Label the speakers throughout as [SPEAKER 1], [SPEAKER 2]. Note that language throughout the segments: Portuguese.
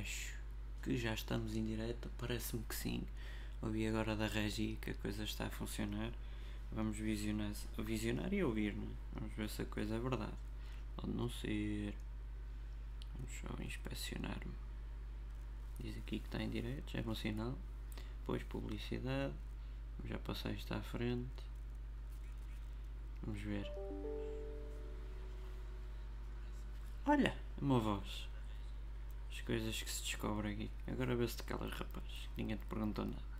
[SPEAKER 1] acho que já estamos em direto, parece-me que sim. Ouvi agora da Regi que a coisa está a funcionar. Vamos visionar, visionar e ouvir, é? Vamos ver se a coisa é verdade. Pode não ser. Vamos só inspecionar-me. Diz aqui que está em direto, já é bom sinal. Depois publicidade. Já passei isto à frente. Vamos ver. Olha, uma voz. As coisas que se descobrem aqui. Agora vê-se de calas, rapaz. Ninguém te perguntou nada.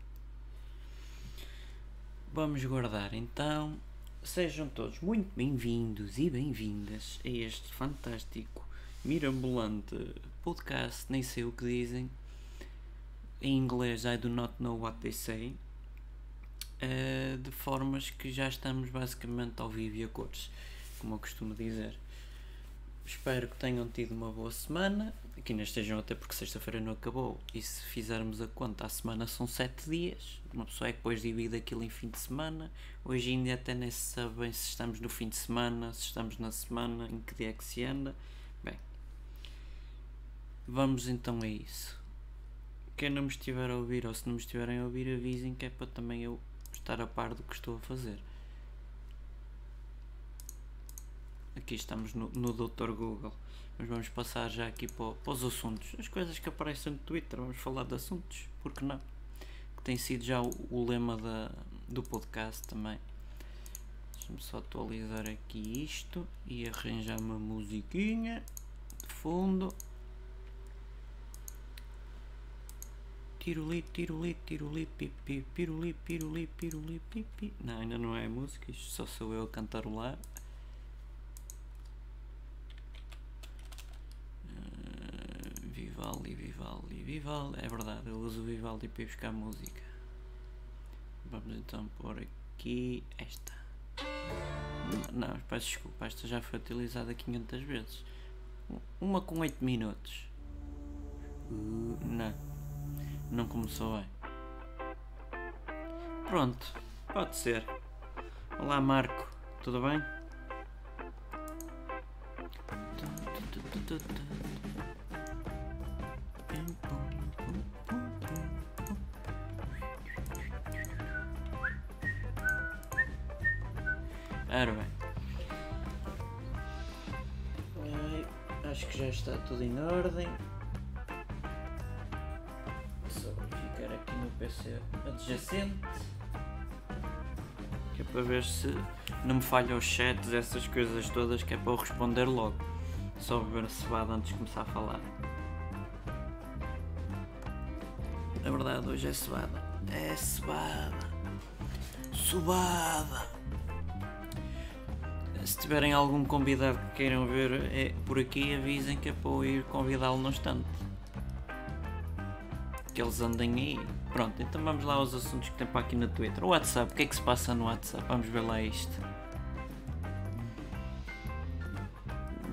[SPEAKER 1] Vamos guardar então. Sejam todos muito bem-vindos e bem-vindas a este fantástico, mirabolante podcast. Nem sei o que dizem. Em inglês, I do not know what they say. Uh, de formas que já estamos basicamente ao vivo e a cores, como eu costumo dizer. Espero que tenham tido uma boa semana, que ainda estejam até porque sexta-feira não acabou. E se fizermos a conta, a semana são 7 dias. Uma pessoa é que depois divide aquilo em fim de semana. Hoje ainda até nem se sabe bem se estamos no fim de semana, se estamos na semana, em que dia é que se anda. Bem, vamos então a isso. Quem não me estiver a ouvir ou se não me estiverem a ouvir, avisem que é para também eu estar a par do que estou a fazer. Aqui estamos no, no Dr. Google. Mas vamos passar já aqui para, para, os assuntos. As coisas que aparecem no Twitter. Vamos falar de assuntos. Porque não? Que tem sido já o, o lema da, do podcast também. Deixa-me só atualizar aqui isto e arranjar uma musiquinha de fundo. Tiruli, tiruli, tiruli, pipi, piruli, piruli, piruli, pipi. Não, ainda não é música, isto só sou eu a cantarolar. Uh, Vivaldi, Vivaldi, Vivaldi. É verdade, eu uso o Vivaldi para ir buscar música. Vamos então pôr aqui esta. Não, peço desculpa, esta já foi utilizada 500 vezes. Uma com 8 minutos. Não. Não começou bem. Pronto, pode ser. Olá Marco, tudo bem? Ora bem. Acho que já está tudo em ordem. PC adjacente. Que é para ver se não me falha os chats, essas coisas todas, que é para eu responder logo. Só beber cebada antes de começar a falar. Na verdade, hoje é cebada. É cebada. Subada. Se tiverem algum convidado que queiram ver é, por aqui, avisem que é para eu ir convidá-lo no instante. Que eles andem aí. Pronto, então vamos lá aos assuntos que tem para aqui no Twitter. O WhatsApp, o que é que se passa no WhatsApp? Vamos ver lá isto.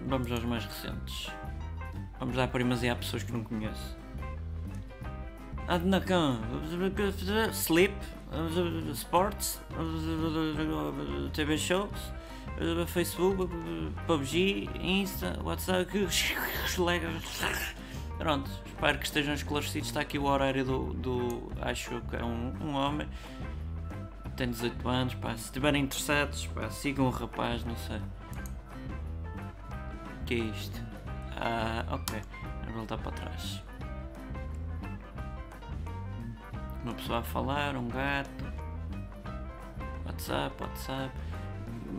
[SPEAKER 1] Vamos aos mais recentes. Vamos dar primazia a pessoas que não conheço. Adnacan, Sleep, Sports, TV Shows, Facebook, PUBG, Insta, WhatsApp, Pronto, espero que estejam esclarecidos. Está aqui o horário do. do acho que é um, um homem. Tem 18 anos. Pá, se estiverem interessados, pá, sigam o rapaz, não sei. O que é isto? Ah, ok. Vou voltar para trás. Uma pessoa a falar, um gato. WhatsApp, WhatsApp.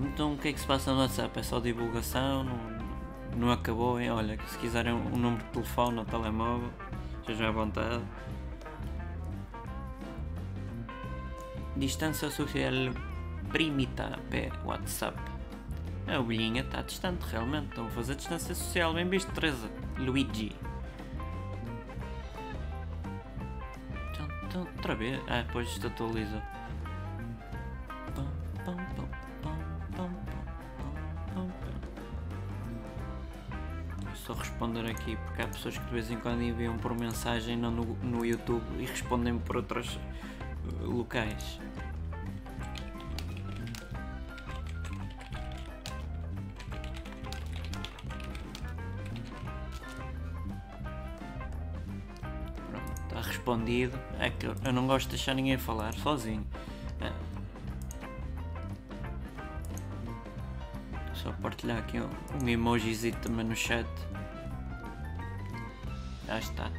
[SPEAKER 1] Então o que é que se passa no WhatsApp? É só divulgação? Não, não acabou, hein? Olha, se quiserem um número de telefone ou telemóvel, estejam à vontade. Distância social primita per WhatsApp. A ovelhinha está distante, realmente. Estão a fazer distância social. Bem visto, Teresa. Luigi. Então, outra vez. Ah, depois atualiza. Responder aqui porque há pessoas que de vez em quando enviam por mensagem não no, no YouTube e respondem por outros uh, locais. está respondido. É que eu não gosto de deixar ninguém falar sozinho. É. Só partilhar aqui um, um emojizito também no chat. Já está.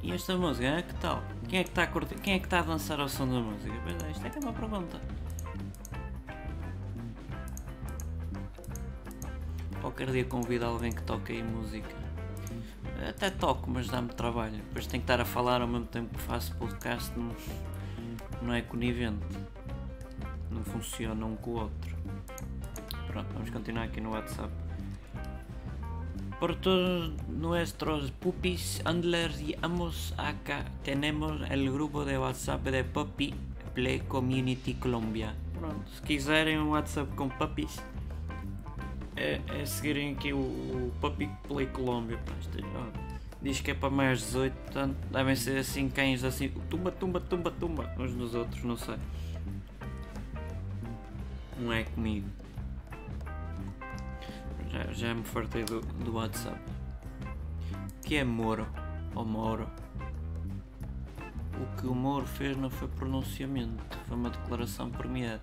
[SPEAKER 1] E esta música, é que tal? Quem é que está a curtir? Quem é que está a dançar ao som da música? Pois é, isto é que é uma pergunta. Qualquer dia convido alguém que toque aí música. Até toco, mas dá-me trabalho. Depois tenho que estar a falar ao mesmo tempo que faço podcast. Não, não é conivente. Não funciona um com o outro. Pronto, vamos continuar aqui no WhatsApp. Por todos nuestros pupis handlers y amos acá tenemos el grupo de WhatsApp de Puppy Play Community Colombia. Pronto, se quiserem um WhatsApp com puppies, é, é seguirem aqui o, o Puppy Play Colômbia. Diz que é para mais 18, portanto devem ser assim cães assim, tumba, tumba, tumba, tumba, uns nos outros, não sei. Não é comigo. Já, já me fartei do, do WhatsApp. Que é Moro? Ou Moro? O que o Moro fez não foi pronunciamento, foi uma declaração premiada.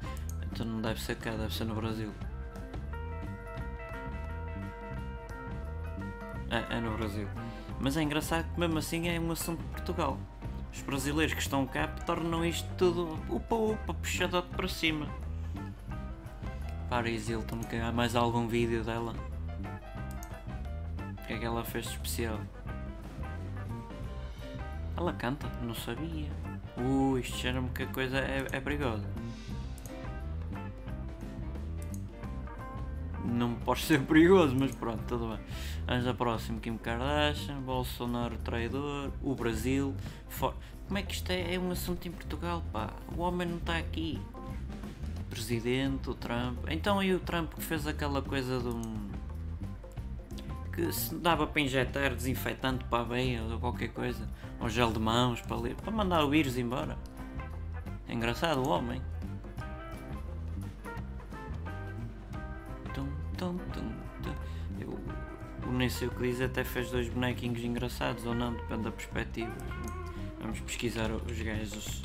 [SPEAKER 1] Então não deve ser cá, deve ser no Brasil. É, é no Brasil. Mas é engraçado que mesmo assim é um assunto de Portugal. Os brasileiros que estão cá tornam isto tudo upa upa, puxadote para cima. Paris Hilton, que há mais algum vídeo dela? O que é que ela fez de especial? Ela canta? Não sabia. Uh, isto cheira-me que a coisa é, é perigosa. Não pode ser perigoso, mas pronto, tudo bem. Vamos a próximo: Kim Kardashian, Bolsonaro traidor, o Brasil. For... Como é que isto é, é um assunto em Portugal, pá? O homem não está aqui presidente, o Trump. Então aí o Trump que fez aquela coisa de um. que se dava para injetar desinfetante para a veia ou qualquer coisa, ou gel de mãos para, ler, para mandar o vírus embora. É engraçado o homem. Tum, tum, tum. Eu, nem sei o que diz até fez dois bonequinhos engraçados ou não, depende da perspectiva. Vamos pesquisar os gajos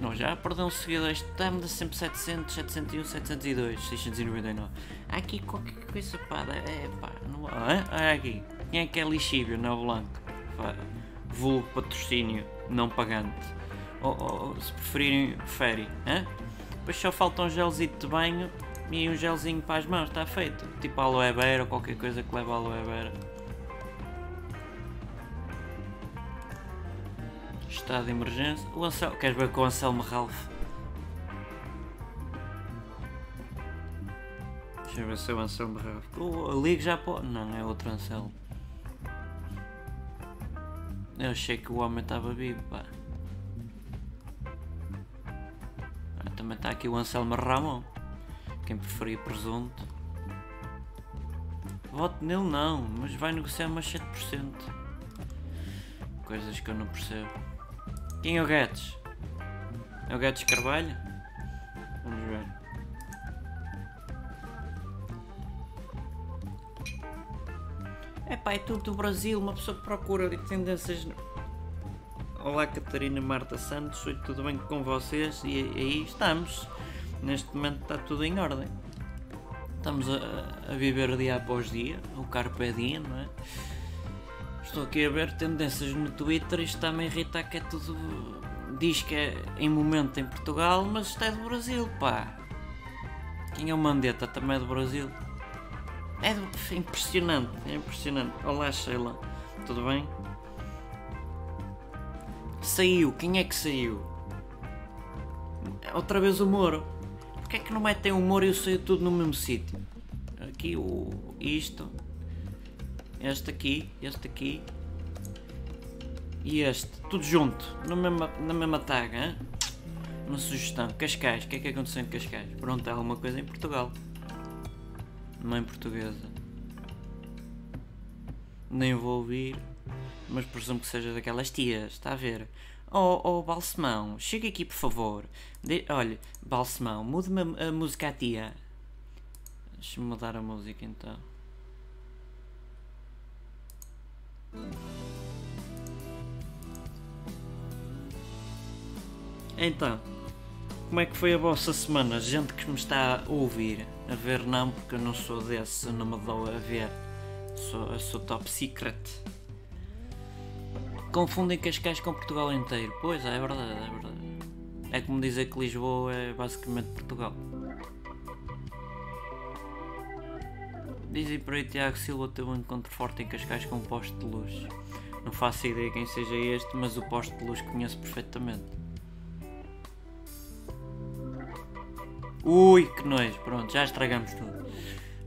[SPEAKER 1] Não, já perdeu um seguidor. Está-me de sempre 700, 701, 702, 699. Há aqui qualquer coisa, pá. É, pá. Não, Olha aqui. Quem é que é lixívio? Não Blanco. Vulgo patrocínio não pagante. Ou, ou se preferirem, fere. Depois só falta um gelzito de banho e um gelzinho para as mãos. Está feito. Tipo aloe vera ou qualquer coisa que leva aloe vera. Estado de emergência. O Anselmo. Queres ver com o Anselmo Ralph? Deixa eu ver se é o Anselmo Ralph. O ligo já pode. Não, é outro Anselmo. Eu achei que o homem estava vivo, pá. Ah, também está aqui o Anselmo Ramon. Quem preferia presunto. Voto nele não, mas vai negociar mais 7%. Coisas que eu não percebo. Quem é o Guedes? É o Guedes Carvalho? Vamos ver. É pá, é tudo do Brasil, uma pessoa que procura de tendências. Olá Catarina Marta Santos, oi, tudo bem com vocês? E aí estamos. Neste momento está tudo em ordem. Estamos a, a viver dia após dia, o Carpe Diem, não é? Estou aqui a ver tendências no Twitter e está-me a irritar que é tudo. Diz que é em momento em Portugal, mas isto é do Brasil, pá. Quem é o Mandetta também é do Brasil. É do... impressionante, é impressionante. Olá Sheila, tudo bem? Saiu, quem é que saiu? Outra vez o Moro. Porquê é que não metem o Moro e o saiu tudo no mesmo sítio? Aqui o. isto este aqui, este aqui e este, tudo junto, na mesma, na mesma tag, hein? uma sugestão. Cascais, o que é que aconteceu em Cascais? Pronto, há alguma coisa em Portugal, mãe portuguesa. Nem vou ouvir, mas presumo que seja daquelas tias, está a ver? Oh, oh Balsemão, chega aqui por favor. De olha, Balsemão, mude-me a música à tia. Deixa-me mudar a música então. Então, como é que foi a vossa semana? Gente que me está a ouvir, a ver não, porque eu não sou desse, não me dou a ver. Sou, sou top secret. Confundem Cascais com Portugal inteiro. Pois é, é verdade, é verdade. É como dizer que Lisboa é basicamente Portugal. Dizem por aí Tiago Silva teve um encontro forte em Cascais com um poste de luz. Não faço ideia quem seja este, mas o poste de luz conheço perfeitamente. Ui, que nojo, pronto, já estragamos tudo.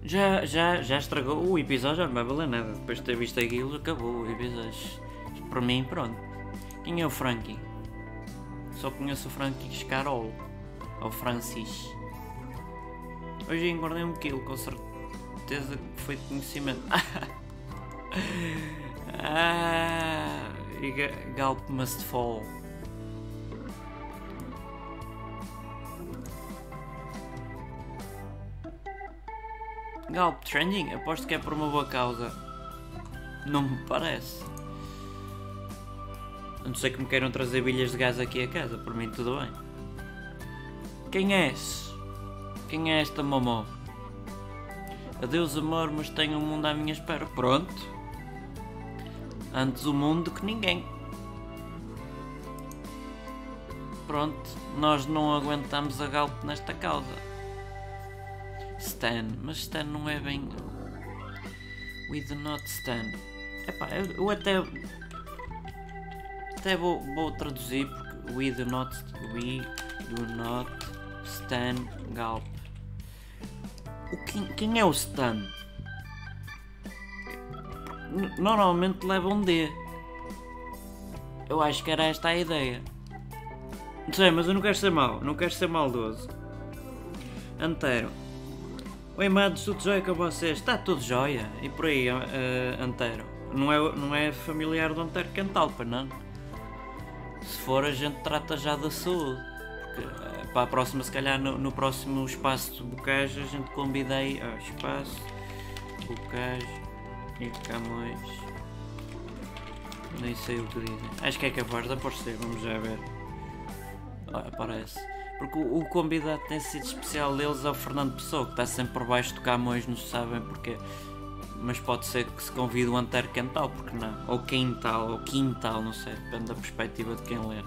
[SPEAKER 1] Já, já, já estragou o episódio, já não vai valer nada. Depois de ter visto aquilo, acabou o episódio. Para mim, pronto. Quem é o Frankie? Só conheço o Frankie Scarol. Ou Francis. Hoje engordei um quilo, com certeza que foi de conhecimento. ah, Galp must fall. Galp trending? Aposto que é por uma boa causa. Não me parece. A não ser que me queiram trazer bilhas de gás aqui a casa, por mim tudo bem. Quem és? Quem é esta mamó? Adeus amor, mas tenho um mundo à minha espera. Pronto. Antes o mundo que ninguém. Pronto, nós não aguentamos a galp nesta causa. Stan, mas Stan não é bem. We do not Stan. Epá, eu, até até vou, vou traduzir porque we do not we do not stand Galp. O quem, quem é o Stan? Normalmente leva um D. Eu acho que era esta a ideia. Não sei, mas eu não quero ser mau, não quero ser maldoso. Antero. Oi, amados, tudo jóia com vocês? Está tudo jóia? E por aí, uh, Antero? Não é, não é familiar do Antero Cantalpa, não? se for a gente trata já da saúde. Porque eh, para a próxima, se calhar no, no próximo espaço de Bocage a gente convidei ah, espaço, Bocage e Camões. Nem sei o que dizem. Acho que é capaz de aparecer, vamos já ver. Aparece. Porque o, o, convidado tem sido especial deles é o Fernando Pessoa, que está sempre por baixo do Camões, não sabem porque mas pode ser que se convide o Antero Quental, porque não? Ou Quintal, ou Quintal, não sei, depende da perspectiva de quem lê.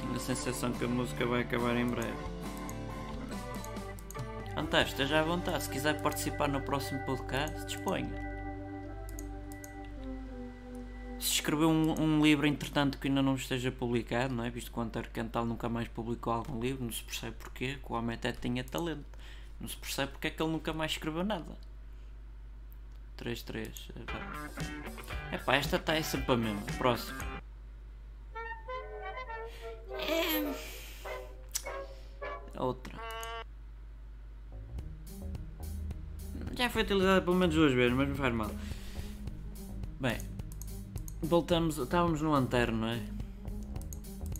[SPEAKER 1] Tenho a sensação que a música vai acabar em breve. Antero, esteja à vontade. Se quiser participar no próximo podcast, disponha. se escreveu um, um, livro entretanto que ainda não esteja publicado, não é? Visto que o Antero Cantal nunca mais publicou algum livro, não se percebe porquê, que o homem até tinha talento. Não se percebe porque é que ele nunca mais escreveu nada. 3-3. É pá, esta está aí sempre a mesma. Próximo. É... Outra. Já foi utilizada pelo menos duas vezes, mas não faz mal. Bem, voltamos, estávamos no Antero, não é?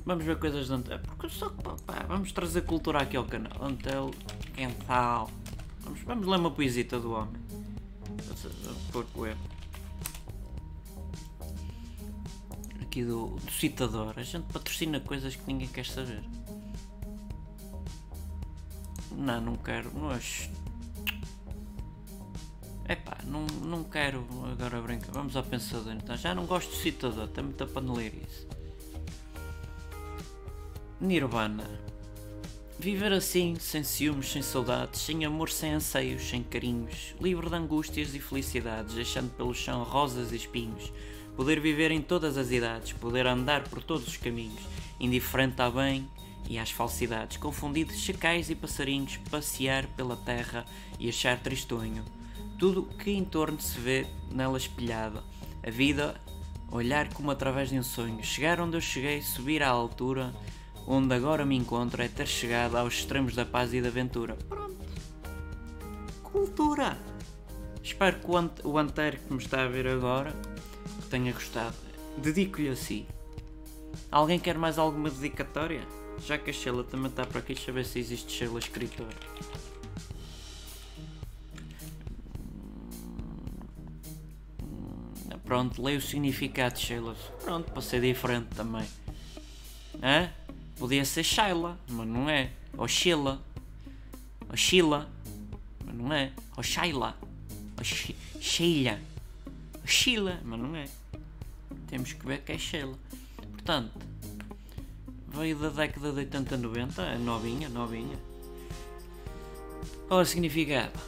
[SPEAKER 1] Vamos ver coisas de Antero. Porque só pá, vamos trazer cultura aqui ao canal. Antero, Quental. Vamos, vamos ler uma poesita do homem. Erro. Aqui do, do citador. A gente patrocina coisas que ninguém quer saber. Não, não quero. Mas Epá, não, não quero agora brincar. Vamos ao pensador então. Já não gosto de citador, tem muita paneleirice. Nirvana. Viver assim, sem ciúmes, sem saudades, sem amor, sem anseios, sem carinhos, livre de angústias e felicidades, deixando pelo chão rosas e espinhos, poder viver em todas as idades, poder andar por todos os caminhos, indiferente ao bem e às falsidades, confundido chacais e passarinhos, passear pela terra e achar tristonho, tudo que em torno se vê nela espelhada. A vida, olhar como através de um sonho. Chegar onde eu cheguei, subir à altura onde agora me encontro, é ter chegado aos extremos da paz e da aventura. Pronto. Cultura! Espero que o, ante o Antero que me está a ver agora tenha gostado. dedico-lhe a si. Alguém quer mais alguma dedicatória? Já que a Sheila também está para aqui, deixa eu ver se existe Sheila escritor. Hum, Pronto, leio o significado de Sheila. Pronto, para ser diferente também. Hã? Podia ser Sheila, mas não é. Ou Sheila. Ou Sheila. Mas não é. Ou Sheila. Ou She- Sheila. Ou Sheila, mas não é. Temos que ver que é Sheila. Portanto, veio da década de 80 90, é novinha, novinha. Ora, significado.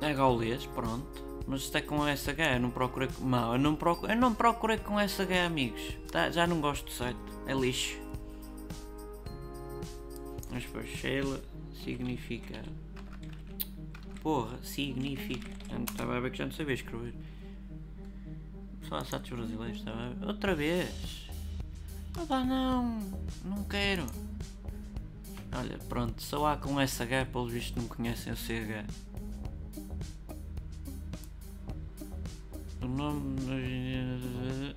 [SPEAKER 1] É gaulês, pronto. Mas isto é com SH, eu não procurei. Não, eu não procurei, eu não procurei com SH, amigos. Tá, já não gosto do site, é lixo. Mas para Sheila, significa. Porra, significa. Estava a ver que já não sabia escrever. Só há sites brasileiros, estava a ver. Outra vez. Ah pá, não, não quero. Olha, pronto, só há com SH, pelos vistos não conhecem o CH. Nome.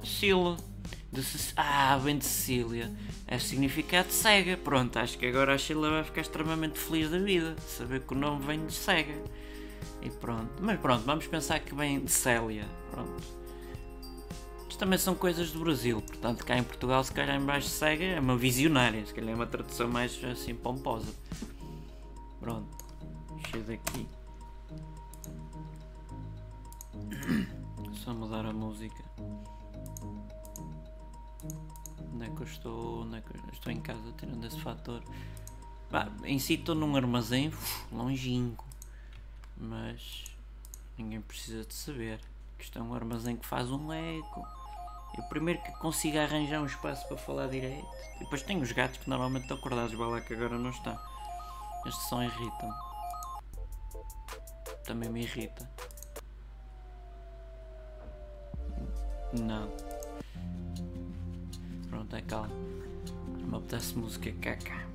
[SPEAKER 1] Sila. De ah, vem de Cecília. É significado cega. Pronto, acho que agora a Sheila vai ficar extremamente feliz da vida. Saber que o nome vem de cega. E pronto. Mas pronto, vamos pensar que vem de Célia. Pronto. Isto também são coisas do Brasil. Portanto, cá em Portugal, se calhar em baixo de cega, é uma visionária. Se calhar é uma tradução mais assim pomposa. Pronto. Cheio daqui. Só mudar a música. Onde é que eu estou? Onde é que eu estou em casa tirando esse fator? Pá, em si estou num armazém longínquo. Mas ninguém precisa de saber que isto é um armazém que faz um eco. Eu primeiro que consiga arranjar um espaço para falar direito. E depois tenho os gatos que normalmente estão acordados, vai lá que agora não está. Este som irrita-me. Também me irrita. Não. Pronto, é calmo. Me apetece música caca.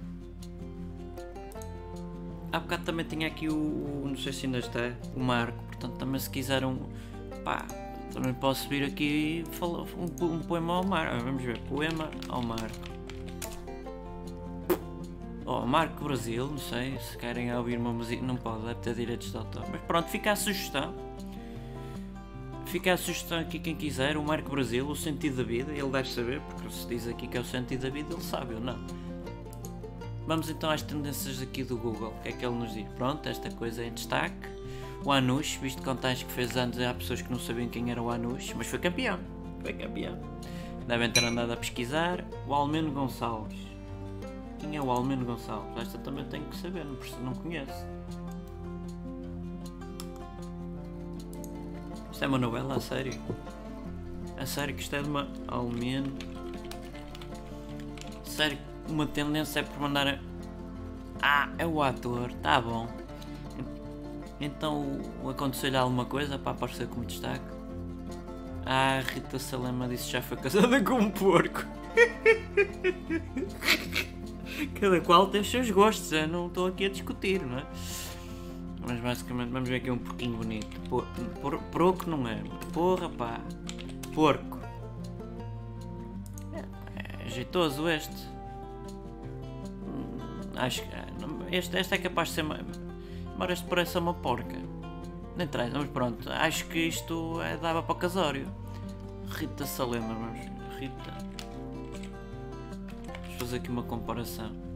[SPEAKER 1] Há bocado também tinha aqui o, o- Não sei se ainda está. O Marco. Portanto, também se quiser um. Pá. Também posso vir aqui e falar um, um poema ao Marco. Ah, Vamos ver. Poema ao Marco. Oh, Marco Brasil, não sei se querem ouvir uma música. Não pode, deve ter direitos de autor. Mas pronto, fica a sugestão. Fica a sugestão aqui quem quiser, o Marco Brasil, o sentido da vida, ele deve saber, porque se diz aqui que é o sentido da vida, ele sabe ou não. Vamos então às tendências aqui do Google, o que é que ele nos diz? Pronto, esta coisa é em destaque. O Anush, visto contagem que fez anos, há pessoas que não sabiam quem era o Anush, mas foi campeão. Foi campeão. Devem ter andado a pesquisar. O Almeno Gonçalves. Quem é o Almeno Gonçalves? Esta também tenho que saber, não, conheço. Isto é uma novela, a sério? A sério que isto é de uma Almeno. Sério, que uma tendência é por mandar. a- Ah, é o ator, tá bom. Então aconteceu-lhe alguma coisa para aparecer como destaque? Ah, Rita Salema disse que já foi casada com um porco. Cada qual tem os seus gostos, eu não estou aqui a discutir, não é? Mas basicamente vamos ver aqui um porquinho bonito. Por, por, porco não é. Porra pá. Porco. É, jeitoso este. Hum, Acho que. ah, Este, este é capaz de ser. Embora este pareça uma porca. Nem traz, mas pronto. Acho que isto é, dava para o casório. Rita Salema, vamos. Rita. Vamos fazer aqui uma comparação.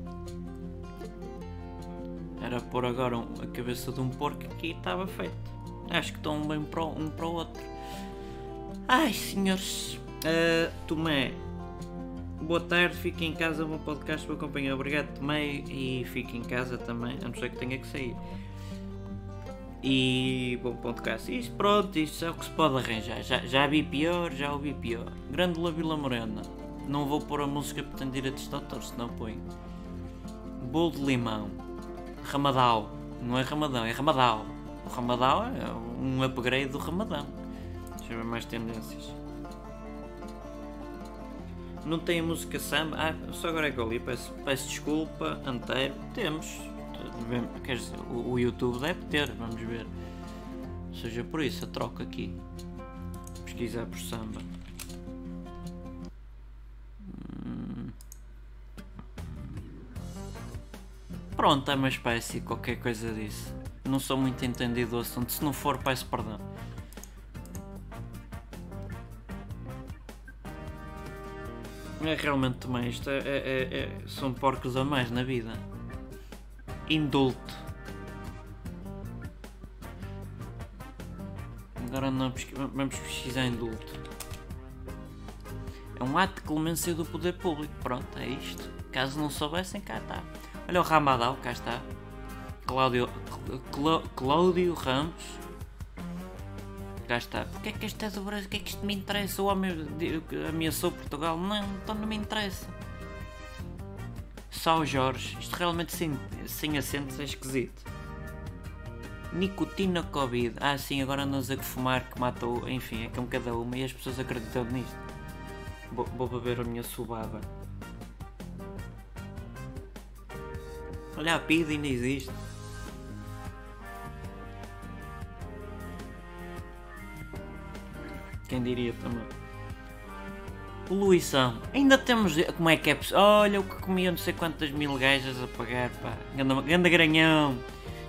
[SPEAKER 1] Era pôr agora um- a cabeça de um porco aqui e estava feito. Acho que estão bem um para o outro. Ai, senhores. Ah, Tomé. Boa tarde, fique em casa, bom podcast para acompanhar. Obrigado, Tomé, e fique em casa também, a não ser que tenha que sair. E bom podcast. Isto pronto, isto é o que se pode arranjar. Já, já vi pior, já ouvi pior. Grândola Vila Morena. Não vou pôr a música porque tem direitos de autor, põe. Bolo de limão. Ramadal. Não é Ramadão, é Ramadal. O Ramadal é um upgrade do Ramadão. Deixa eu ver mais tendências. Não tem música samba? Ah, só agora é que eu li, peço, peço desculpa, anteiro. Temos. Quer dizer, o, o YouTube deve ter, vamos ver. Seja por isso, a troca aqui. pesquisar por samba. Pronto, é uma espécie, qualquer coisa disso. Não sou muito entendido do assunto. Se não for, peço perdão. É realmente também isto é, é, é, é, são porcos a mais na vida. Indulto. Agora não vamos pesquisar indulto. É um ato de clemência do poder público. Pronto, é isto. Caso não soubessem, cá está. Olha o Ramadal, cá está. Cláudio, Cláudio Ramos cá está. Porque é que isto é do Brasil? O que é que isto me interessa? O homem ameaçou Portugal? Não, então não me interessa. Só o Jorge. Isto realmente sem, sem acentos é esquisito. Nicotina Covid. Ah, sim, agora andam a que fumar que matou. Enfim, é que é um cada uma e as pessoas acreditam nisto. Vou, vou beber a minha subaba. Olha, a PID ainda existe. Quem diria também. Poluição. Ainda temos. Como é que é possível? Olha o que comia não sei quantas mil gajas a pagar, pá. Ganda, granhão.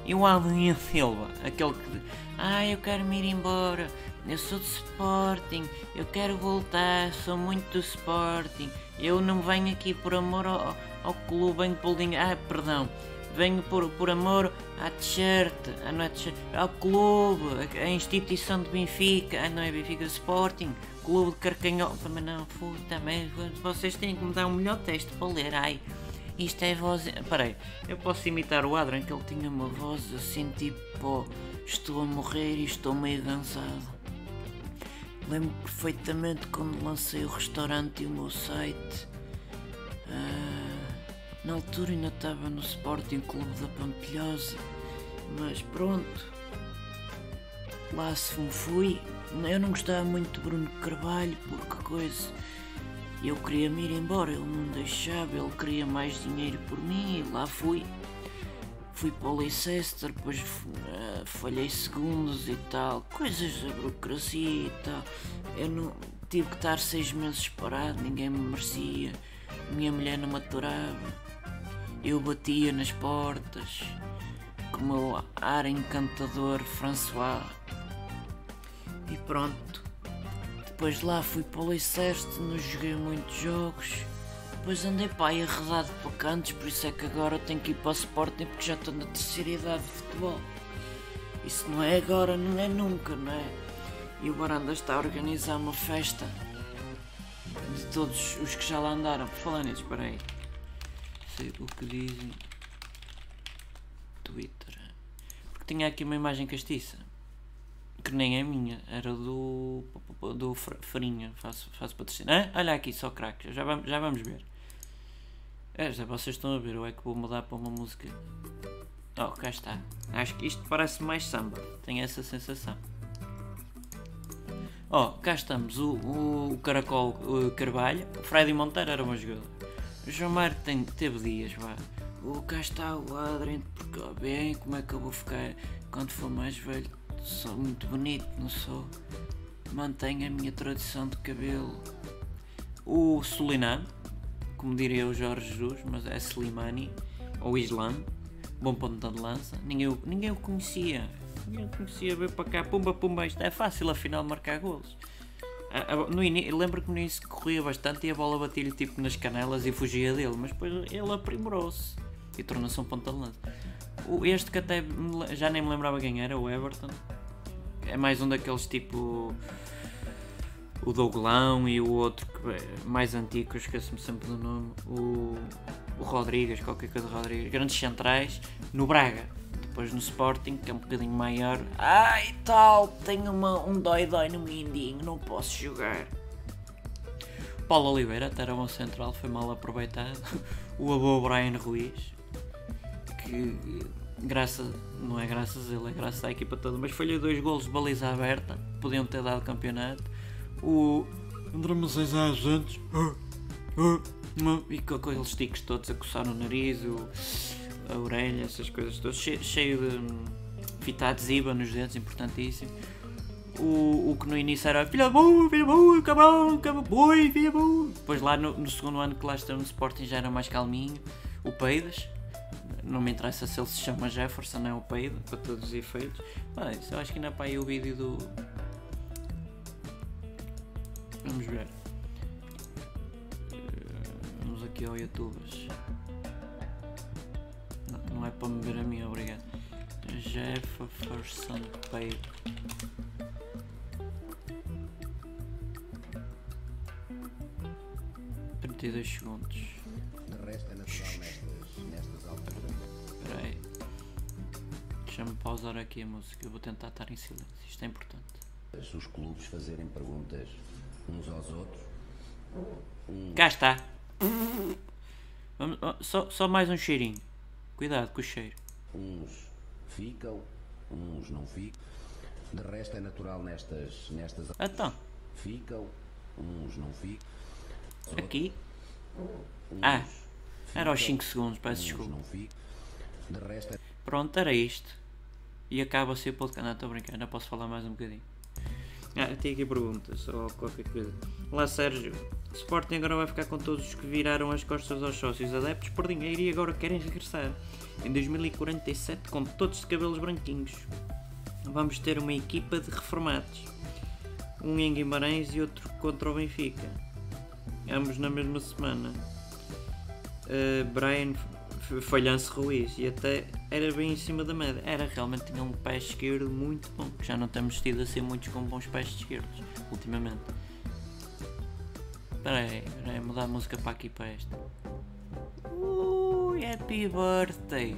[SPEAKER 1] E o Alvinha Silva, aquele que. Ah, eu quero me ir embora. Eu sou de Sporting. Eu quero voltar. Sou muito do Sporting. Eu não venho aqui por amor ao, ao clube, venho pelo dinheiro. Ah, perdão venho por, por amor à t-shirt, ah, não é ao clube, à instituição de Benfica, ah, não é Benfica Sporting, clube de Carcanhol, também não, fui, também, vocês têm que me dar um melhor texto para ler, ai, isto é voz, peraí, eu posso imitar o Adrian, que ele tinha uma voz assim tipo, estou a morrer e estou meio cansado. Lembro perfeitamente quando lancei o restaurante e o meu site. Uh, na altura ainda estava no Sporting Clube da Pampilhosa, mas pronto. Lá se me fui. Eu não gostava muito de Bruno Carvalho, porque coisa. Eu queria me ir embora, ele não deixava, ele queria mais dinheiro por mim e lá fui. Fui para o Leicester, depois uh, falhei segundos e tal, coisas da burocracia e tal. Eu não tive que estar seis meses parado, ninguém me merecia, minha mulher não me. Eu batia nas portas com o meu ar encantador François. E pronto. Depois lá fui para o Leicester, não joguei muitos jogos. Depois andei para aí arredado para cantos, por isso é que agora tenho que ir para o Sporting porque já estou na terceira idade de futebol. Isso não é agora, não é nunca, não é? E o Baranda está a organizar uma festa de todos os que já lá andaram. Por falar nisso, espera aí sei o que dizem. Twitter. Porque tinha aqui uma imagem castiça. Que nem é minha, era do. do Farinha. Faço, faço patrocínio. Ah, olha aqui, só crack. Já vamos, já vamos ver. É, já vocês estão a ver, ou é que vou mudar para uma música. Oh, cá está. Acho que isto parece mais samba. Tenho essa sensação. Oh, cá estamos. O, o, o Caracol o Carvalho. O Freddy Monteiro era um jogador. O João Mário tem, teve dias, vá. O cá está o Adrien, porque ó, bem, como é que eu vou ficar quando for mais velho? Sou muito bonito, não sou? Mantenho a minha tradição de cabelo. O Solinano, como diria o Jorge Jesus, mas é Slimani, ou Islam, bom ponto de lança. Ninguém, ninguém o conhecia. Ninguém o conhecia, veio para cá, pumba, pumba, isto é fácil afinal marcar golos. No início, lembro que no início corria bastante e a bola batia-lhe tipo nas canelas e fugia dele, mas depois ele aprimorou-se e tornou-se um ponta de lança. Este que até já nem me lembrava quem era, o Everton, é mais um daqueles tipo o Douglão e o outro que é mais antigo, esqueço-me sempre do nome, o, o Rodrigues, qualquer coisa Rodrigues, grandes centrais, no Braga depois no Sporting, que é um bocadinho maior. Ai tal, tenho uma, um dói-dói no mindinho, não posso jogar. Paulo Oliveira, até era bom central, foi mal aproveitado. O avô Brian Ruiz, que graças, não é graças a ele, é graças à equipa toda, mas falhou dois golos de baliza aberta, podiam ter dado campeonato. O André Maceias antes, e com aqueles tiques todos a coçar no nariz. O, a orelha, essas coisas todas, cheio, cheio de hum, fita adesiva nos dedos, importantíssimo. o, o que no início era filha boi, filha boi, cabrão, cabrão, boi, filha boi. Depois lá no, no, segundo ano que lá estou no Sporting já era mais calminho, o Peidas. Não me interessa se ele se chama Jefferson, não é o Peido, para todos os efeitos. Mas eu acho que ainda para aí o vídeo do. Vamos ver. Vamos aqui ao YouTube. Não, não é para me ver a mim, obrigado. Jefferson Peido. 32 segundos.
[SPEAKER 2] De resto é natural nestas, nestas alturas.
[SPEAKER 1] Espera aí. Deixa-me pausar aqui a música. Eu vou tentar estar em silêncio. Isto é importante.
[SPEAKER 2] Se os clubes fazerem perguntas uns aos outros.
[SPEAKER 1] Um... Cá está. Vamos, só, só mais um cheirinho. Cuidado com o cheiro.
[SPEAKER 2] Uns ficam, uns não ficam. De resto é natural nestas. nestas
[SPEAKER 1] então.
[SPEAKER 2] Ficam, uns não ficam.
[SPEAKER 1] Aqui ah, era aos 5 segundos, peço desculpa. É- Pronto, era isto. E acaba a ser podcast. Não, estou brincando, ainda posso falar mais um bocadinho. Ah, tem aqui perguntas ou qualquer coisa. Olá Sérgio, Sporting agora vai ficar com todos os que viraram as costas aos sócios adeptos por dinheiro e agora querem regressar. Em 2047 com todos de cabelos branquinhos. Vamos ter uma equipa de reformados. Um em Guimarães e outro contra o Benfica ambos na mesma semana. Uh, Brian Falhanço Ruiz e até era bem em cima da média. Era realmente tinha um pé esquerdo muito bom, que já não temos tido assim muitos com bons pés esquerdos ultimamente. Espera aí, aí, mudar a música para aqui para esta. Ui, happy birthday!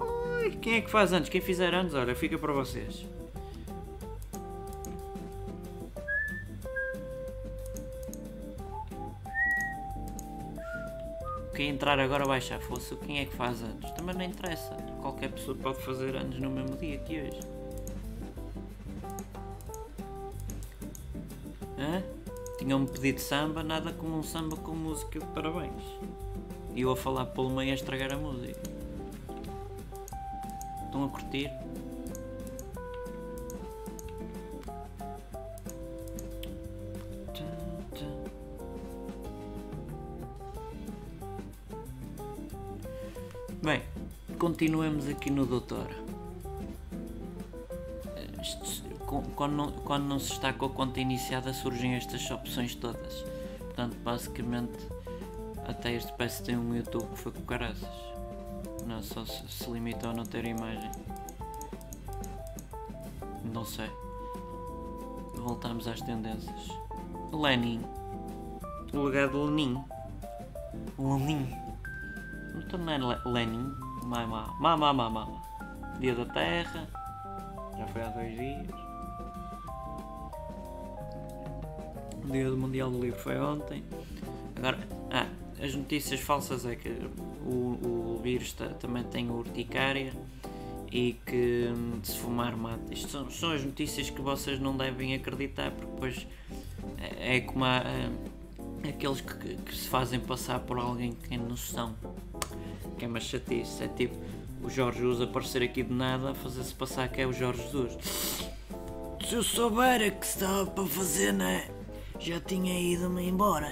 [SPEAKER 1] Ui, quem é que faz anos? Quem fizer anos, olha, fica para vocês. Quem entrar agora vai achar fosse quem é que faz anos. Também não interessa. Qualquer pessoa pode fazer anos no mesmo dia que hoje. Hã? Tinham-me pedido samba, nada como um samba com música de parabéns. E eu a falar pelo meio a estragar a música. Estão a curtir? Bem, continuemos aqui no Doutor. Quando não, quando não se está com a conta iniciada surgem estas opções todas. Portanto, basicamente, até este PS tem um YouTube que foi com caraças. Não, só se, se limitou a não ter imagem. Não sei. Voltamos às tendências. Lenin. O legado de Lenin. Lenin. Não é Lenin? Mama, mama, mama. Dia da Terra. Já foi há dois dias. O dia do Mundial do Livro foi ontem. Agora, ah, as notícias falsas é que o, o vírus também tem urticária e que hum, se fumar mata. Isto são, são, as notícias que vocês não devem acreditar porque depois é, é como a, aqueles que, que, se fazem passar por alguém que noção que é uma chatice. É tipo o Jorge Jesus aparecer aqui de nada a fazer-se passar que é o Jorge Jesus. Se eu soubera que estava para fazer, né? Já tinha ido-me embora.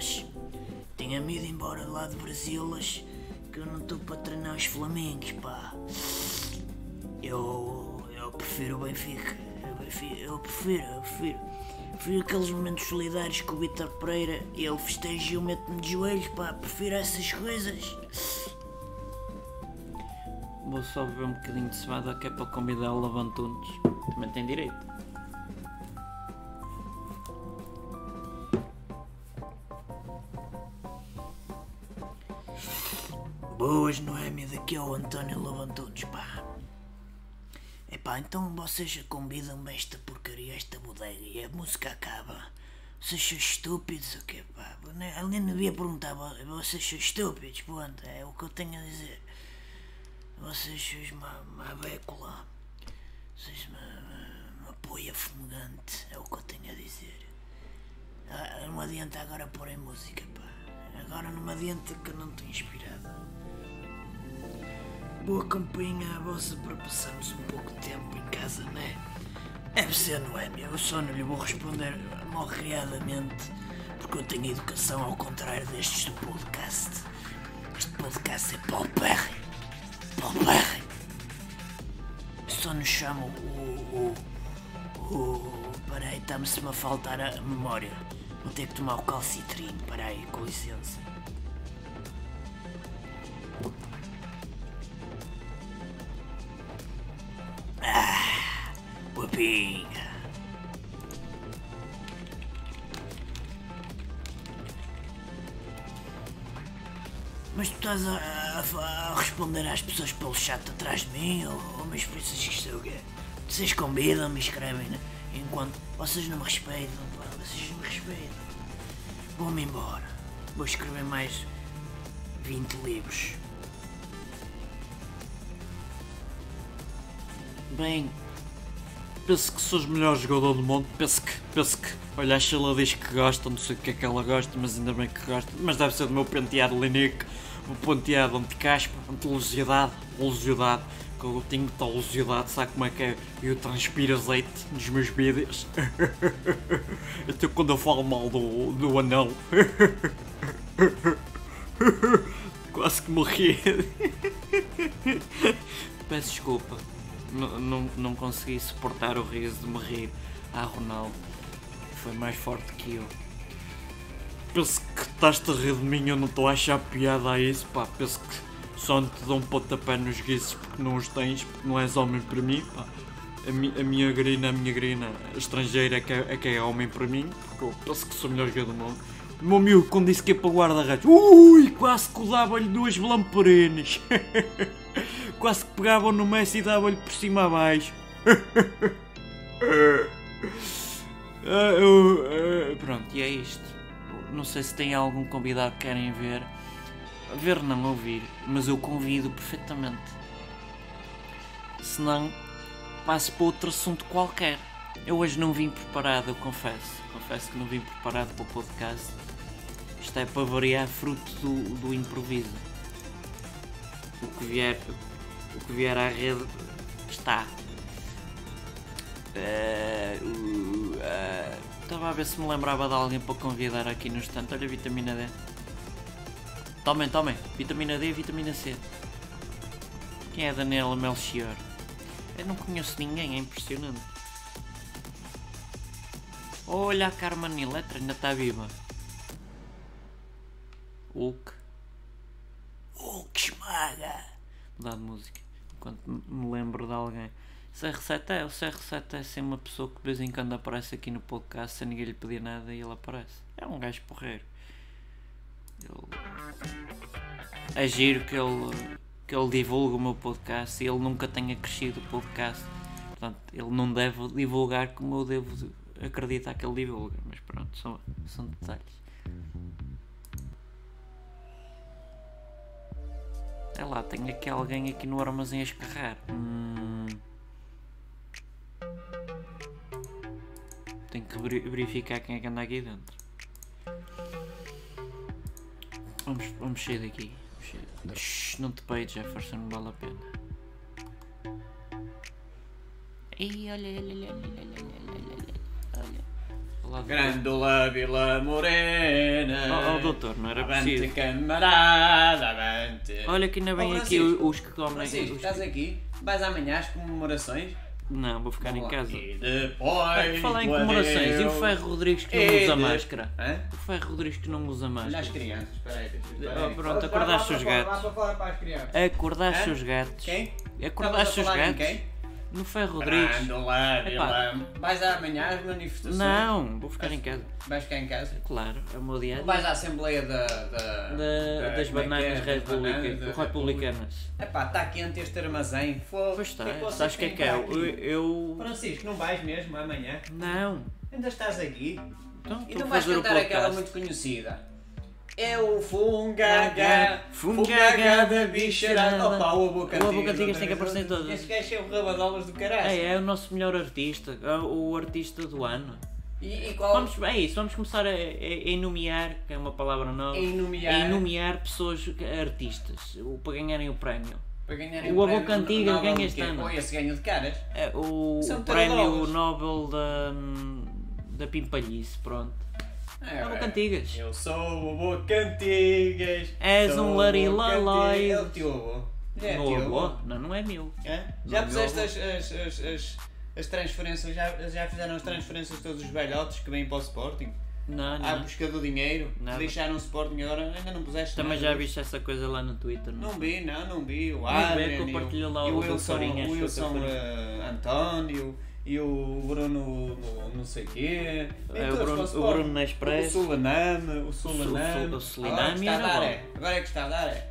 [SPEAKER 1] Tinha-me ido embora lá de Brasilas que eu não estou para treinar os Flamengos, pá. Eu, eu prefiro o Benfica. Eu prefiro, eu prefiro, eu prefiro. Prefiro aqueles momentos solidários com o Vitor Pereira. Ele festeja e eu meto-me de joelhos, pá. Prefiro essas coisas. Vou só beber um bocadinho de cevada que é para convidar o Lavantunes. Também tem direito. Boas, Noémia, daqui é o António Lavantunes, pá. Epá, então vocês convidam-me esta porcaria, esta bodega e a música acaba. Vocês são estúpidos ou quê, pá? Além devia perguntar, vocês são estúpidos, ponto, é o que eu tenho a dizer. Vocês sois uma, uma bécula. Vocês uma, uma poia fumegante. É o que eu tenho a dizer. Ah, não adianta agora pôr em música, pá. Agora não adianta que eu não estou inspirado.
[SPEAKER 3] boa companhia a vossa para passarmos um pouco de tempo em casa, não é? É você, não é, meu? Eu só não lhe vou responder morreadamente porque eu tenho educação ao contrário destes do podcast. Este podcast é paupérrimo. Paupérrimo. Só nos chamo o... o... o... Peraí, está-me-se a faltar a memória. Vou ter que tomar o calcitrino. Peraí, com licença. Ah, papinha. Mas tu estás a, a- responder às pessoas pelo chat atrás de mim? Ou, ou mas pensas que isto é o quê? Vocês convidam-me e escrevem, né? Enquanto vocês não me respeitam, pá, vocês não me respeitam. Vou-me embora. Vou escrever mais 20 livros.
[SPEAKER 1] Bem, penso que sou o melhor jogador do mundo. Penso que, penso que. Olha, a Sheila diz que gosta, não sei o que é que ela gosta, mas ainda bem que gosta. Mas deve ser do meu penteado Linique, o penteado anti-caspa, anti-oleosidade, oleosidade. Que eu tenho muita oleosidade, sabe como é que é? Eu transpiro azeite nos meus vídeos. Até quando eu falo mal do, do anel. Quase que morri. Peço desculpa. Não, não consegui suportar o riso de me rir a Ronaldo. Foi mais forte que eu. Penso estás-te a rir de mim, eu não estou a achar piada a isso, pá. Penso que só te dou um pontapé nos guizos porque não os tens, porque não és homem para mim, pá. A, mi, a minha grina, a minha grina estrangeira é que é, é que é homem para mim, porque eu penso que sou o melhor jogador do mundo. O meu amigo, quando disse que ia para guarda-redes, ui, quase que dava-lhe duas lamparinas. quase que pegavam no Messi e davam-lhe por cima abaixo. Ah, eu, ah, pronto, e é isto. Não sei se tem algum convidado que querem ver. Ver não ouvir, mas eu convido perfeitamente. Se não, passo para outro assunto qualquer. Eu hoje não vim preparado, eu confesso. Confesso que não vim preparado para o podcast. Isto é para variar fruto do, do improviso. O que vier, o que vier à rede está. Eh, uh, eh, Estava a ver se me lembrava de alguém para convidar aqui no estante. Olha, vitamina D. Tomem, tomem. Vitamina D e vitamina C. Quem é Daniela Melchior? Eu não conheço ninguém, é impressionante. Olha a Carmen Electra, ainda está viva. Hulk.
[SPEAKER 3] Hulk esmaga.
[SPEAKER 1] Mudar de música. Enquanto me lembro de alguém. CR7 é, o CR7 é assim uma pessoa que de vez em quando aparece aqui no podcast sem ninguém lhe pedir nada e ele aparece. É um gajo porreiro. Ele... É giro que ele, que ele divulga o meu podcast e ele nunca tenha crescido o podcast. Portanto, ele não deve divulgar como eu devo acreditar que ele divulga. Mas pronto, são, são detalhes. É lá, tenho aqui alguém aqui no armazém a escarrar. Hum. verificar quem é que anda aqui dentro. Vamos, vamos sair daqui. Não te peito, Jefferson, não vale a pena. Ei, olha, olha, olha, olha, olha, olha.
[SPEAKER 4] Grândola Vila Morena.
[SPEAKER 1] Oh, oh doutor, não era
[SPEAKER 4] avante,
[SPEAKER 1] preciso.
[SPEAKER 4] camarada, avante.
[SPEAKER 1] Olha que ainda bem
[SPEAKER 4] oh,
[SPEAKER 1] aqui os que comem.
[SPEAKER 4] Francisco, estás aqui? Vais amanhã às comemorações?
[SPEAKER 1] Não, vou ficar em
[SPEAKER 4] Vamos lá.
[SPEAKER 1] casa.
[SPEAKER 4] E
[SPEAKER 1] Ah,
[SPEAKER 4] depois.
[SPEAKER 1] Falar em comemorações, e o. Ferro Rodrigues que
[SPEAKER 4] E
[SPEAKER 1] não usa
[SPEAKER 4] de-
[SPEAKER 1] máscara?
[SPEAKER 4] Hã?
[SPEAKER 1] O Ferro Rodrigues que não usa
[SPEAKER 4] Olha
[SPEAKER 1] máscara.
[SPEAKER 4] as crianças, espera aí.
[SPEAKER 1] Oh, pronto, acordaste os gatos.
[SPEAKER 4] Vá para fora para as crianças.
[SPEAKER 1] Acordaste
[SPEAKER 4] Hã?
[SPEAKER 1] os gatos.
[SPEAKER 4] Quem?
[SPEAKER 1] Acordaste os
[SPEAKER 4] a falar em
[SPEAKER 1] gatos.
[SPEAKER 4] Quem?
[SPEAKER 1] No Ferro Rodrigues.
[SPEAKER 4] Grândola
[SPEAKER 1] Epá.
[SPEAKER 4] Vila. Vais amanhã às manifestações?
[SPEAKER 1] Não, vou ficar em casa.
[SPEAKER 4] Vais ficar em casa?
[SPEAKER 1] Claro, é o meu dia.
[SPEAKER 4] Vais à Assembleia da. da,
[SPEAKER 1] Da-
[SPEAKER 4] da-
[SPEAKER 1] das
[SPEAKER 4] é
[SPEAKER 1] bananas
[SPEAKER 4] é? Bananas da
[SPEAKER 1] republicanas.
[SPEAKER 4] Epá, está quente este armazém. Fogo.
[SPEAKER 1] Pois está,
[SPEAKER 4] que
[SPEAKER 1] sabes o que é que é? Eu, eu-
[SPEAKER 4] Francisco, não vais mesmo amanhã?
[SPEAKER 1] Não.
[SPEAKER 4] Ainda estás aqui?
[SPEAKER 1] Então,
[SPEAKER 4] E não vais cantar aquela muito conhecida? É o Fungaga,
[SPEAKER 1] Fungaga
[SPEAKER 4] da bicharada. Opa, o Boca
[SPEAKER 1] O Boca
[SPEAKER 4] Antigas,
[SPEAKER 1] Antigas
[SPEAKER 4] outra
[SPEAKER 1] tem que aparecer em todas.
[SPEAKER 4] Este gajo é o rabadolas do caralho.
[SPEAKER 1] É, é o nosso melhor artista. é O artista do ano.
[SPEAKER 4] E, e qual?
[SPEAKER 1] Vamos, é isso, vamos começar a, a, que é uma palavra nova.
[SPEAKER 4] A
[SPEAKER 1] a pessoas, artistas, o- para ganharem o prémio.
[SPEAKER 4] Para ganhar
[SPEAKER 1] O Avô Cantigas ganha este ano.
[SPEAKER 4] Ou esse ganha de caras.
[SPEAKER 1] É o
[SPEAKER 4] São
[SPEAKER 1] prémio. Nobel da, da Pimpalhice, pronto.
[SPEAKER 4] É, é.
[SPEAKER 1] Cantigas.
[SPEAKER 4] Eu sou o Avô Cantigas.
[SPEAKER 1] És um
[SPEAKER 4] o
[SPEAKER 1] larilalai.
[SPEAKER 4] Cantigas. É o teu avô. Já é
[SPEAKER 1] Meu avô? Não, não é meu.
[SPEAKER 4] É? Já
[SPEAKER 1] Não,
[SPEAKER 4] puseste as, as, as, as, as transferências, já, já fizeram as transferências de todos os velhotes que vêm para o Sporting?
[SPEAKER 1] Não,
[SPEAKER 4] À
[SPEAKER 1] não.
[SPEAKER 4] busca do dinheiro?
[SPEAKER 1] Nada.
[SPEAKER 4] Deixaram o Sporting agora, ainda não puseste
[SPEAKER 1] Também
[SPEAKER 4] nada
[SPEAKER 1] já viste essa coisa lá no Twitter, não?
[SPEAKER 4] Não vi, não, não vi. O Adrian e o,
[SPEAKER 1] lá o
[SPEAKER 4] Wilson, Wilson eh, António e o Bruno no, não sei quê.
[SPEAKER 1] É, o
[SPEAKER 4] todos
[SPEAKER 1] Bruno- o. Bruno na Express.
[SPEAKER 4] O Sulaname, o Sulaname.
[SPEAKER 1] o
[SPEAKER 4] Agora
[SPEAKER 1] Suliname
[SPEAKER 4] que está a
[SPEAKER 1] era
[SPEAKER 4] dar
[SPEAKER 1] bom.
[SPEAKER 4] é. Agora é que está a dar é.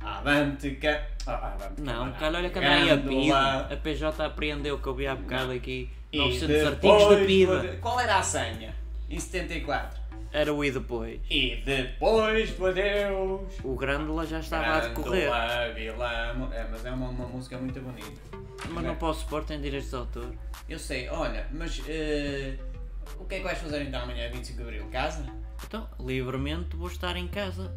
[SPEAKER 4] Avante, ca... ah, avante,
[SPEAKER 1] Não, cara, olha que anda aí a. PIDA. A PJ apreendeu que eu vi há bocado aqui
[SPEAKER 4] E
[SPEAKER 1] 900 artigos da PIDA.
[SPEAKER 4] Qual era a senha? Em 74.
[SPEAKER 1] Era o e depois.
[SPEAKER 4] E depois do adeus.
[SPEAKER 1] O Grândola já estava a decorrer.
[SPEAKER 4] Grândola, Vila- É, mas é uma, uma música muito bonita.
[SPEAKER 1] Mas não posso pôr, tem direitos de autor.
[SPEAKER 4] Eu sei, olha, mas eh, o que é que vais fazer então amanhã, 25 de Abril? Casa?
[SPEAKER 1] Então, livremente vou estar em casa.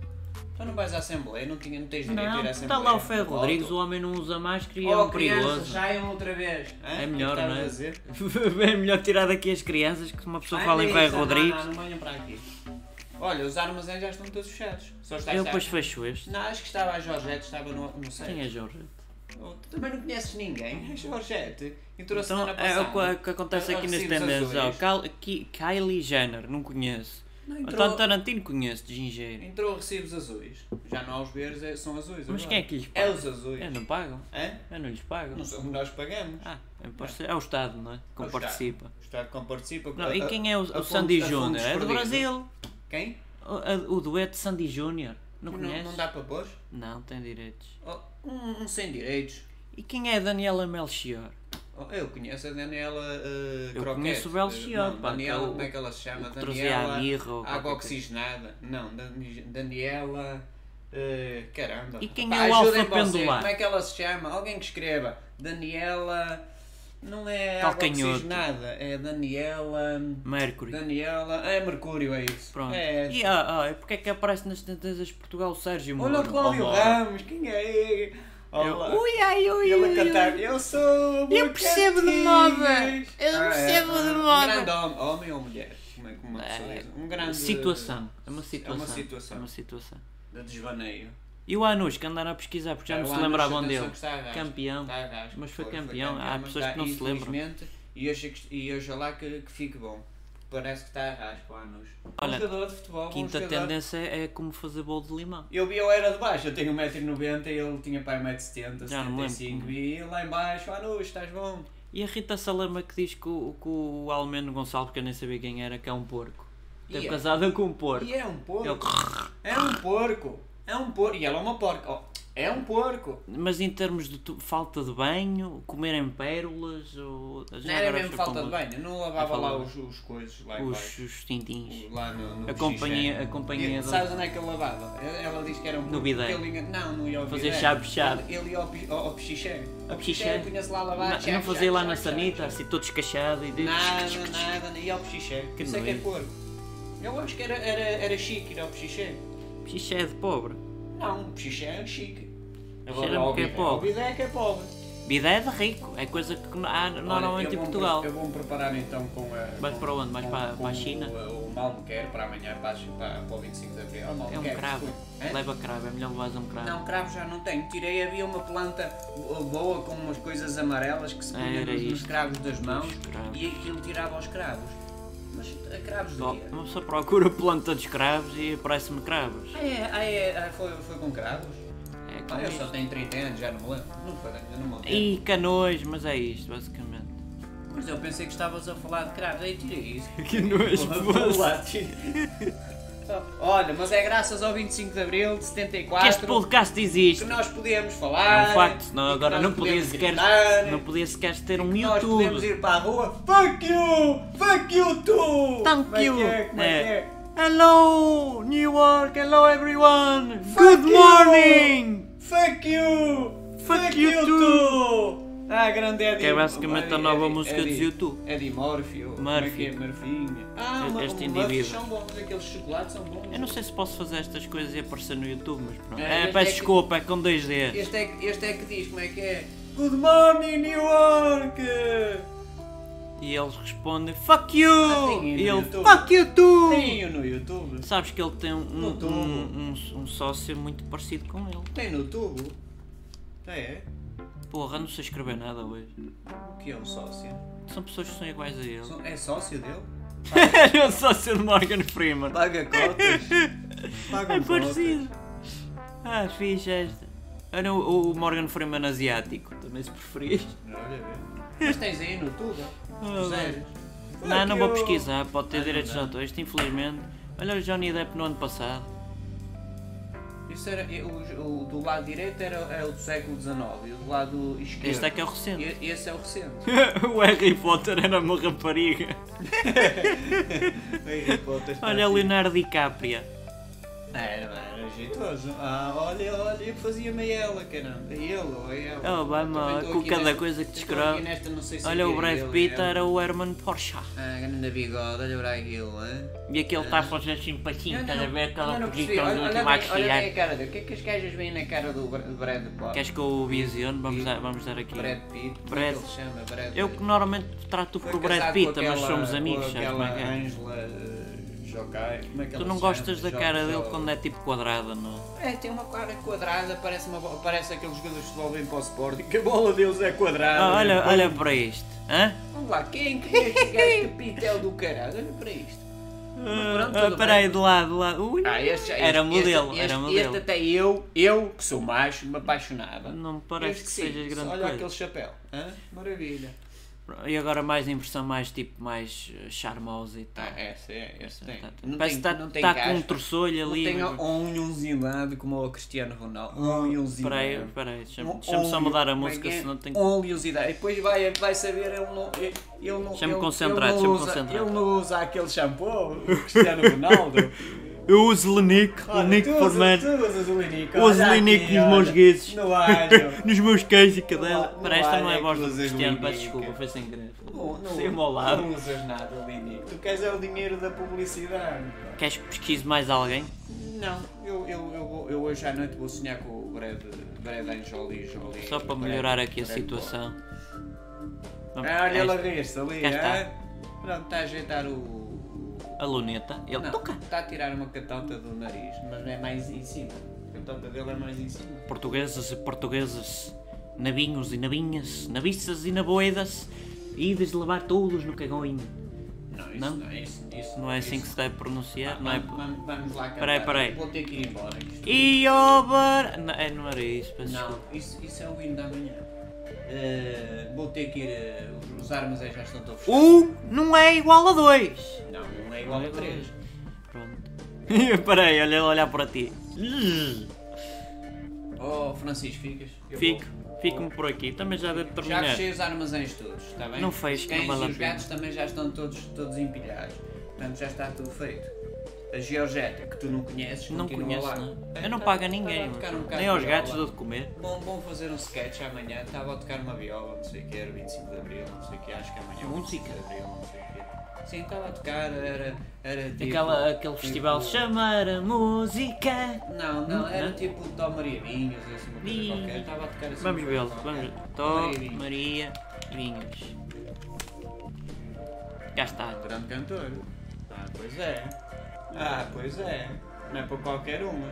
[SPEAKER 4] Então não vais à Assembleia? Não, tinha, não tens direito
[SPEAKER 1] Não,
[SPEAKER 4] de ir à
[SPEAKER 1] está
[SPEAKER 4] Assembleia?
[SPEAKER 1] lá o Ferro. Rodrigues, o homem não usa máscara e é
[SPEAKER 4] Oh,
[SPEAKER 1] um
[SPEAKER 4] crianças,
[SPEAKER 1] perigoso.
[SPEAKER 4] saiam outra vez. Hã?
[SPEAKER 1] É melhor, não
[SPEAKER 4] a
[SPEAKER 1] é? É melhor tirar daqui as crianças que uma pessoa
[SPEAKER 4] Ai,
[SPEAKER 1] fala em
[SPEAKER 4] nem
[SPEAKER 1] Ferro
[SPEAKER 4] não,
[SPEAKER 1] Rodrigues.
[SPEAKER 4] Não, não venham para aqui. Olha, os armazéns já estão todos fechados. Só está
[SPEAKER 1] Eu
[SPEAKER 4] está-
[SPEAKER 1] depois fecho este.
[SPEAKER 4] Não, acho que estava a Jorgette, estava no, no site.
[SPEAKER 1] Quem é Jorge?
[SPEAKER 4] Oh, tu também não conheces ninguém? É Jorgette. Entrou a
[SPEAKER 1] Então é o que, acontece
[SPEAKER 4] A- a
[SPEAKER 1] aqui nas. Cal- Ki- Kylie Jenner, não conheço.
[SPEAKER 4] Não, entrou,
[SPEAKER 1] António Tarantino conheço, de gingeiro.
[SPEAKER 4] entrou recibos azuis. Já não há os verdes, é- são azuis.
[SPEAKER 1] Mas
[SPEAKER 4] agora.
[SPEAKER 1] quem é que lhes
[SPEAKER 4] É
[SPEAKER 1] paga?
[SPEAKER 4] os azuis.
[SPEAKER 1] Eu não pagam.
[SPEAKER 4] Hã?
[SPEAKER 1] Eu não lhes pago.
[SPEAKER 4] Não somos nós que pagamos.
[SPEAKER 1] Ah, é, é o Estado, não é? Com
[SPEAKER 4] É o
[SPEAKER 1] participa.
[SPEAKER 4] Estado. O Estado com participa.
[SPEAKER 1] Não,
[SPEAKER 4] a-
[SPEAKER 1] e quem é o, o Sandy Júnior? É do. Brasil.
[SPEAKER 4] Quem?
[SPEAKER 1] O, a- o dueto Sandy Júnior. Não
[SPEAKER 4] Não,
[SPEAKER 1] conheces?
[SPEAKER 4] não dá para pôr?
[SPEAKER 1] Não, tem direitos.
[SPEAKER 4] Oh, um, um sem direitos.
[SPEAKER 1] E quem é Daniela Melchior?
[SPEAKER 4] Oh, eu conheço a Daniela uh,
[SPEAKER 1] Eu
[SPEAKER 4] Croquete.
[SPEAKER 1] conheço o Belchior,
[SPEAKER 4] Não, Daniela,
[SPEAKER 1] é
[SPEAKER 4] como é que ela se chama? Daniela.
[SPEAKER 1] mirra ou
[SPEAKER 4] Água oxigenada. Não, Dan- Daniela. uh, caramba.
[SPEAKER 1] E quem
[SPEAKER 4] Pá,
[SPEAKER 1] é o Alfa Pendular?
[SPEAKER 4] Como é que ela se chama? Alguém que escreva. Daniela. Não é
[SPEAKER 1] Calcanhoto.
[SPEAKER 4] é Daniela.
[SPEAKER 1] Mercury.
[SPEAKER 4] Daniela. É Mercúrio, é isso.
[SPEAKER 1] Pronto.
[SPEAKER 4] É.
[SPEAKER 1] E ah, ah, porque é que aparece nas tendências de Portugal o Sérgio Moro?
[SPEAKER 4] Olha o Cláudio
[SPEAKER 1] Oh,
[SPEAKER 4] Ramos, quem é? Olá.
[SPEAKER 1] Eu, ui, ai, ui,
[SPEAKER 4] E ele
[SPEAKER 1] ui,
[SPEAKER 4] a cantar, eu sou
[SPEAKER 1] Eu percebo de
[SPEAKER 4] Bocatinhas."
[SPEAKER 1] moda. Eu
[SPEAKER 4] Ah, é,
[SPEAKER 1] percebo de
[SPEAKER 4] ah, Um
[SPEAKER 1] moda.
[SPEAKER 4] grande homem, homem ou mulher? Como é que uma pessoa
[SPEAKER 1] É,
[SPEAKER 4] diz? Um grande...
[SPEAKER 1] Situação. É uma situação.
[SPEAKER 4] situação.
[SPEAKER 1] É uma situação.
[SPEAKER 4] De desvaneio.
[SPEAKER 1] E o Anus, que andaram a pesquisar, porque já
[SPEAKER 4] É,
[SPEAKER 1] não se lembravam dele. Campeão. Mas foi campeão. Há pessoas que não se lembram.
[SPEAKER 4] E hoje, e hoje lá que, que fique bom. Parece que está a rasco o Anus.
[SPEAKER 1] Olha,
[SPEAKER 4] um jogador de futebol,
[SPEAKER 1] Quinta
[SPEAKER 4] jogador.
[SPEAKER 1] tendência é como fazer bolo de limão.
[SPEAKER 4] Eu vi eu era de baixo, eu tenho 1,90m e ele tinha para 1,70m,
[SPEAKER 1] Já não me lembro.
[SPEAKER 4] 75 E lá em baixo, Anus, estás bom?
[SPEAKER 1] E a Rita Salama que diz que o, que o Almeno Gonçalves, que eu nem sabia quem era, que é um porco. Teve
[SPEAKER 4] é.
[SPEAKER 1] casada com um porco.
[SPEAKER 4] E é um porco. É um porco. É um porco. E ela é uma porca. Oh, é um porco.
[SPEAKER 1] Mas em termos de falta de banho, comerem pérolas, ou...
[SPEAKER 4] Não era mesmo falta de banho. Não lavava lá os, os coisas lá
[SPEAKER 1] Os, os tintins.
[SPEAKER 4] Lá no, no
[SPEAKER 1] A companhia- a companhia
[SPEAKER 4] E Sabes onde é que ele lavava? Ela diz que era um porco.
[SPEAKER 1] bidé.
[SPEAKER 4] porque Ele, não, não ia ao
[SPEAKER 1] Fazer
[SPEAKER 4] bidé.
[SPEAKER 1] chave-chave.
[SPEAKER 4] Ele, ele ia ao, ao, ao pichiché.
[SPEAKER 1] A pichiché?
[SPEAKER 4] punha-se lá a lavar.
[SPEAKER 1] Não,
[SPEAKER 4] chave,
[SPEAKER 1] não fazia
[SPEAKER 4] chave,
[SPEAKER 1] lá
[SPEAKER 4] chave,
[SPEAKER 1] na
[SPEAKER 4] chave,
[SPEAKER 1] sanita,
[SPEAKER 4] chave.
[SPEAKER 1] assim todo descachado e.
[SPEAKER 4] Nada, nada. Ia ao pichiché.
[SPEAKER 1] Que
[SPEAKER 4] Isso é que é porco. Eu acho que era, era, era chique ir ao pichiché.
[SPEAKER 1] Xixé é de pobre.
[SPEAKER 4] Não, o pichiché é chique.
[SPEAKER 1] Cheira-me
[SPEAKER 4] ao
[SPEAKER 1] que é
[SPEAKER 4] bidé-
[SPEAKER 1] pobre.
[SPEAKER 4] ao bidé é que é pobre.
[SPEAKER 1] Bidé é de rico, é coisa que há normalmente em Portugal.
[SPEAKER 4] Eu vou-me preparar então com a.
[SPEAKER 1] Vais
[SPEAKER 4] com-
[SPEAKER 1] para onde? Vais
[SPEAKER 4] com-
[SPEAKER 1] para-
[SPEAKER 4] com
[SPEAKER 1] para a China?
[SPEAKER 4] O, o Malmequer para amanhã, para, para, para o 25 de Abril. Oh,
[SPEAKER 1] É um
[SPEAKER 4] Malmequer,
[SPEAKER 1] cravo.
[SPEAKER 4] desculpe. Hã?
[SPEAKER 1] Leva cravo, é melhor levares um cravo.
[SPEAKER 4] Não, cravo já não tenho. Tirei, havia uma planta boa com umas coisas amarelas que se punha
[SPEAKER 1] Era
[SPEAKER 4] nos, nos
[SPEAKER 1] isto.
[SPEAKER 4] cravos das mãos
[SPEAKER 1] Os cravos.
[SPEAKER 4] e aquilo tirava os cravos. Mas a cravos do
[SPEAKER 1] Só-
[SPEAKER 4] quê?
[SPEAKER 1] Uma pessoa procura planta de cravos e aparece-me cravos.
[SPEAKER 4] Ah, é, ah, é, ah, foi, foi com cravos?
[SPEAKER 1] É com
[SPEAKER 4] Ah, eu só tenho 30 anos, já não me lembro. Não foi, eu não me lembro.
[SPEAKER 1] Ih, canões, mas é isto, basicamente.
[SPEAKER 4] Mas eu pensei que estavas a falar de cravos, aí tirei isso.
[SPEAKER 1] Que nojo,
[SPEAKER 4] Vou lá, tira. Olha, mas é graças ao 25 de Abril de
[SPEAKER 1] Que
[SPEAKER 4] 74
[SPEAKER 1] este podcast
[SPEAKER 4] que
[SPEAKER 1] existe.
[SPEAKER 4] nós podemos
[SPEAKER 1] É
[SPEAKER 4] falar.
[SPEAKER 1] um facto,
[SPEAKER 4] que
[SPEAKER 1] agora
[SPEAKER 4] nós
[SPEAKER 1] não podia, sequer, não podia sequer ter um
[SPEAKER 4] que Nós podemos
[SPEAKER 1] YouTube.
[SPEAKER 4] ir para a rua. Fuck you! Fuck you too!
[SPEAKER 1] Thank
[SPEAKER 4] é
[SPEAKER 1] you!
[SPEAKER 4] que é? Como é que
[SPEAKER 1] É.
[SPEAKER 4] é?
[SPEAKER 1] Hello, New York, hello everyone!
[SPEAKER 4] Fuck
[SPEAKER 1] Good
[SPEAKER 4] you!
[SPEAKER 1] morning!
[SPEAKER 4] Fuck you!
[SPEAKER 1] Fuck you too!
[SPEAKER 4] Ah, grande Eddie.
[SPEAKER 1] Que é basicamente a nova
[SPEAKER 4] Eddie-
[SPEAKER 1] música
[SPEAKER 4] Eddie-
[SPEAKER 1] dos YouTube.
[SPEAKER 4] Eddie Murphy. ou como é
[SPEAKER 1] Murphy.
[SPEAKER 4] que é? Murphy. Ah,
[SPEAKER 1] Este
[SPEAKER 4] uma-
[SPEAKER 1] indivíduo.
[SPEAKER 4] são bons, aqueles chocolates são bons.
[SPEAKER 1] Eu não sei se posso fazer estas coisas e aparecer no YouTube, mas pronto.
[SPEAKER 4] É,
[SPEAKER 1] É,
[SPEAKER 4] este
[SPEAKER 1] peço
[SPEAKER 4] é que-
[SPEAKER 1] desculpa, é com 2D.
[SPEAKER 4] Este é, que- este é que diz como é que é. Good morning, New York!
[SPEAKER 1] E eles respondem Fuck you!
[SPEAKER 4] Ah,
[SPEAKER 1] e ele
[SPEAKER 4] YouTube.
[SPEAKER 1] Fuck you too!
[SPEAKER 4] Tem no YouTube.
[SPEAKER 1] Sabes que ele tem um, um, um, um- um sócio muito parecido com ele.
[SPEAKER 4] Tem no tubo. É?
[SPEAKER 1] Porra, não sei escrever nada hoje.
[SPEAKER 4] O que é um sócio?
[SPEAKER 1] São pessoas que são iguais a ele.
[SPEAKER 4] É sócio dele?
[SPEAKER 1] é o sócio de Morgan Freeman.
[SPEAKER 4] Paga cotas. Paga
[SPEAKER 1] É parecido. Ah, fixe esta. Era o, o Morgan Freeman asiático, também se preferires.
[SPEAKER 4] Olha. Mas tens aí no tubo?
[SPEAKER 1] Ah,
[SPEAKER 4] Zeros.
[SPEAKER 1] Não, não vou pesquisar, pode ter
[SPEAKER 4] Ah,
[SPEAKER 1] direitos de
[SPEAKER 4] dá.
[SPEAKER 1] autor, isto infelizmente. Olha o Johnny Depp no ano passado.
[SPEAKER 4] Isso era, o, o do lado direito era, é o do século XIX e o do lado esquerdo.
[SPEAKER 1] Este é que é o recente.
[SPEAKER 4] E- Esse é o recente.
[SPEAKER 1] o Harry Potter era uma rapariga.
[SPEAKER 4] Harry Potter
[SPEAKER 1] Olha o
[SPEAKER 4] aqui.
[SPEAKER 1] Leonardo DiCaprio.
[SPEAKER 4] Era, era jeitoso. Ah, olha, olha, eu fazia-me ela, caramba. Ele ou é ela.
[SPEAKER 1] Oh, vai, com cada
[SPEAKER 4] nesta-
[SPEAKER 1] coisa que descreve.
[SPEAKER 4] nesta,
[SPEAKER 1] Olha
[SPEAKER 4] é
[SPEAKER 1] o Brad Pitt
[SPEAKER 4] ela.
[SPEAKER 1] era o Herman Porsche.
[SPEAKER 4] Ah, grande bigode, olha para aquilo, hein?
[SPEAKER 1] E aquele está a fazer simpatia,
[SPEAKER 4] Não,
[SPEAKER 1] estás a
[SPEAKER 4] não,
[SPEAKER 1] ver aquela posição do último
[SPEAKER 4] bem, olha a
[SPEAKER 1] maxilar.
[SPEAKER 4] cara. O que é que as gajas veem na cara do Bra- Brad Pitt?
[SPEAKER 1] Queres que eu visione? Vamos dar, vamos dar aqui.
[SPEAKER 4] Brad Pitt? Como é
[SPEAKER 1] Brad.
[SPEAKER 4] que ele chama? Brad
[SPEAKER 1] Eu que normalmente trato por Brad Pitt, mas somos amigos, sabes como é que é?
[SPEAKER 4] Como é que
[SPEAKER 1] Tu não gostas
[SPEAKER 4] chama?
[SPEAKER 1] da cara dele quando é tipo quadrada, não?
[SPEAKER 4] É, tem uma cara quadrada, parece, uma, parece aqueles jogadores de futebol bem para o Sporting, que a bola deles é quadrada.
[SPEAKER 1] Ah, olha,
[SPEAKER 4] é
[SPEAKER 1] olha
[SPEAKER 4] bom.
[SPEAKER 1] para isto. Hã?
[SPEAKER 4] Vamos lá, quem que é este gajo que pitel do caralho? Olha para isto.
[SPEAKER 1] Espera aí, de lado, de lado. Ui,
[SPEAKER 4] Ah, este, já-
[SPEAKER 1] era
[SPEAKER 4] este-
[SPEAKER 1] modelo,
[SPEAKER 4] este,
[SPEAKER 1] era
[SPEAKER 4] este,
[SPEAKER 1] modelo.
[SPEAKER 4] Este até eu, eu que sou macho, me apaixonava.
[SPEAKER 1] Não me parece
[SPEAKER 4] Este
[SPEAKER 1] que
[SPEAKER 4] sim,
[SPEAKER 1] sejas grande
[SPEAKER 4] Olha
[SPEAKER 1] coisa.
[SPEAKER 4] aquele chapéu. Hã? Maravilha.
[SPEAKER 1] E agora mais impressão mais tipo mais eh, charmosa e tal.
[SPEAKER 4] Ah, esse é, esse tem.
[SPEAKER 1] Tá-
[SPEAKER 4] Não
[SPEAKER 1] Parece
[SPEAKER 4] tem,
[SPEAKER 1] que está
[SPEAKER 4] tem
[SPEAKER 1] tá com um
[SPEAKER 4] caspa.
[SPEAKER 1] terçolho
[SPEAKER 4] Não
[SPEAKER 1] ali.
[SPEAKER 4] tem
[SPEAKER 1] mas-
[SPEAKER 4] unhonzinado como o Cristiano Ronaldo. Unhonzinado.
[SPEAKER 1] Espera aí, espera aí, deixa-me só mudar a música,
[SPEAKER 4] é que é?
[SPEAKER 1] senão tenho
[SPEAKER 4] Oleosidade. E depois vai, vai saber, ele não. Ele, ele não
[SPEAKER 1] Deixa-me concentrar, deixa-me concentrar.
[SPEAKER 4] Ele não usa aquele shampoo, o Cristiano Ronaldo.
[SPEAKER 1] Eu uso Lenique,
[SPEAKER 4] Olha,
[SPEAKER 1] Lenique
[SPEAKER 4] tu
[SPEAKER 1] for
[SPEAKER 4] usas-
[SPEAKER 1] man.
[SPEAKER 4] Tu usas o Linique.
[SPEAKER 1] Uso
[SPEAKER 4] aqui,
[SPEAKER 1] nos
[SPEAKER 4] olha,
[SPEAKER 1] meus guizos.
[SPEAKER 4] No alho.
[SPEAKER 1] Nos meus queijos e cadela. Para esta não é
[SPEAKER 4] é
[SPEAKER 1] a voz do Cristiano, peço desculpa, foi sem querer. Saiu-me ao lado.
[SPEAKER 4] não usas nada, Linique. Tu queres é o dinheiro da publicidade.
[SPEAKER 1] Queres que pesquise mais alguém?
[SPEAKER 4] Não, eu, eu, eu, eu hoje à noite vou sonhar com o Brad, Brad Anjoli Jolie.
[SPEAKER 1] Só para
[SPEAKER 4] Brad-
[SPEAKER 1] melhorar aqui a situação. Vamos-
[SPEAKER 4] Ah, olha ela rir-se ali,
[SPEAKER 1] está.
[SPEAKER 4] ah? Pronto, está a ajeitar o.
[SPEAKER 1] A luneta, ele
[SPEAKER 4] Não,
[SPEAKER 1] toca.
[SPEAKER 4] está a tirar uma catota do nariz, mas é mais em cima. A catota dele é mais em cima.
[SPEAKER 1] Portugueses e portuguesas, navinhos e navinhas, naviças e naboedas, ides levar todos no cagoinho.
[SPEAKER 4] Não, isso
[SPEAKER 1] Não?
[SPEAKER 4] não, é isso. isso
[SPEAKER 1] Não é assim que se deve pronunciar, não é?
[SPEAKER 4] Vamos, vamos, vamos lá.
[SPEAKER 1] Peraí, peraí.
[SPEAKER 4] Vou ter que ir embora. isto-
[SPEAKER 1] E over... Não, é, era isso, peço
[SPEAKER 4] Não, isso, isso é o hino da manhã. Eh, vou ter que ir. eh, os- os armazéns já estão todos
[SPEAKER 1] Um não é igual a dois.
[SPEAKER 4] Não, não é igual a três.
[SPEAKER 1] Pronto. Peraí, olha ele olhar para ti.
[SPEAKER 4] Oh, Francisco, ficas? Eu
[SPEAKER 1] Fico,
[SPEAKER 4] vou-
[SPEAKER 1] fico-me por aqui. Também já devo
[SPEAKER 4] Já
[SPEAKER 1] terminar.
[SPEAKER 4] fechei os armazéns todos, está bem?
[SPEAKER 1] Não fecho,
[SPEAKER 4] Os
[SPEAKER 1] que não vale a
[SPEAKER 4] e os gatos também já estão todos, todos empilhados. Portanto, já está tudo feito. A Georgette, que tu não conheces,
[SPEAKER 1] Não conheço,
[SPEAKER 4] lá.
[SPEAKER 1] não.
[SPEAKER 4] É,
[SPEAKER 1] Eu não
[SPEAKER 4] tá-
[SPEAKER 1] pago a
[SPEAKER 4] tá
[SPEAKER 1] ninguém,
[SPEAKER 4] a tocar um bocado
[SPEAKER 1] nem aos
[SPEAKER 4] de
[SPEAKER 1] gatos
[SPEAKER 4] viola.
[SPEAKER 1] dou de comer.
[SPEAKER 4] Bom, bom fazer um sketch amanhã. Estava a tocar uma viola, não sei o que, era 25 de Abril, não sei o que, acho que amanhã é o 25
[SPEAKER 1] Música?
[SPEAKER 4] de Abril, não sei o que. Sim, estava a tocar, era, era tipo...
[SPEAKER 1] Aquela, aquele festival
[SPEAKER 4] tipo-
[SPEAKER 1] chamar a música.
[SPEAKER 4] Não, não, era
[SPEAKER 1] Não?
[SPEAKER 4] tipo Tó Maria Vinhas, assim, uma coisa
[SPEAKER 1] Ih.
[SPEAKER 4] qualquer. Estava a tocar assim.
[SPEAKER 1] Vamos
[SPEAKER 4] uma coisa
[SPEAKER 1] vê-lo,
[SPEAKER 4] qualquer.
[SPEAKER 1] vamos ver.
[SPEAKER 4] Tó Maria Vinhas.
[SPEAKER 1] Maria, Vinhas. Cá está.
[SPEAKER 4] Um grande cantor. Ah, pois é. Ah, pois é. Não é para qualquer uma.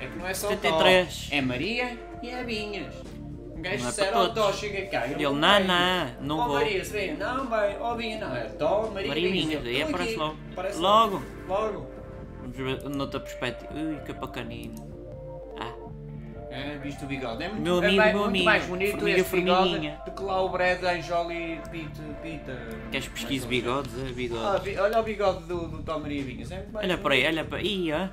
[SPEAKER 4] É que não é só
[SPEAKER 1] 73.
[SPEAKER 4] Tó. É Maria e é Vinhas. Um gajo
[SPEAKER 1] Não é
[SPEAKER 4] disser,
[SPEAKER 1] para
[SPEAKER 4] ó
[SPEAKER 1] todos.
[SPEAKER 4] Tó, chega cá.
[SPEAKER 1] Ele,
[SPEAKER 4] não
[SPEAKER 1] não, não, não vou.
[SPEAKER 4] Maria, se vem, não vai. Ó Vinha, não. É Tó, Maria,
[SPEAKER 1] Maria
[SPEAKER 4] Vinhas.
[SPEAKER 1] Vinhas, aí aparece logo.
[SPEAKER 4] Aparece
[SPEAKER 1] Logo.
[SPEAKER 4] Logo.
[SPEAKER 1] Vamos ver noutra perspectiva. Ui, que bacanino. Ah,
[SPEAKER 4] É, viste o bigode. É muito,
[SPEAKER 1] Meu
[SPEAKER 4] é
[SPEAKER 1] amigo,
[SPEAKER 4] mais,
[SPEAKER 1] meu
[SPEAKER 4] muito
[SPEAKER 1] amigo.
[SPEAKER 4] mais bonito
[SPEAKER 1] Formiga,
[SPEAKER 4] este bigode do que lá o Brad Anjoli Pita. Pita.
[SPEAKER 1] queres pesquisa
[SPEAKER 4] Como é ele
[SPEAKER 1] bigodes? É,
[SPEAKER 4] chama? Ah,
[SPEAKER 1] bigodes.
[SPEAKER 4] vi- olha o bigode do, do Tom Maria. É
[SPEAKER 1] Olha para aí, olha para aí.
[SPEAKER 4] Ah,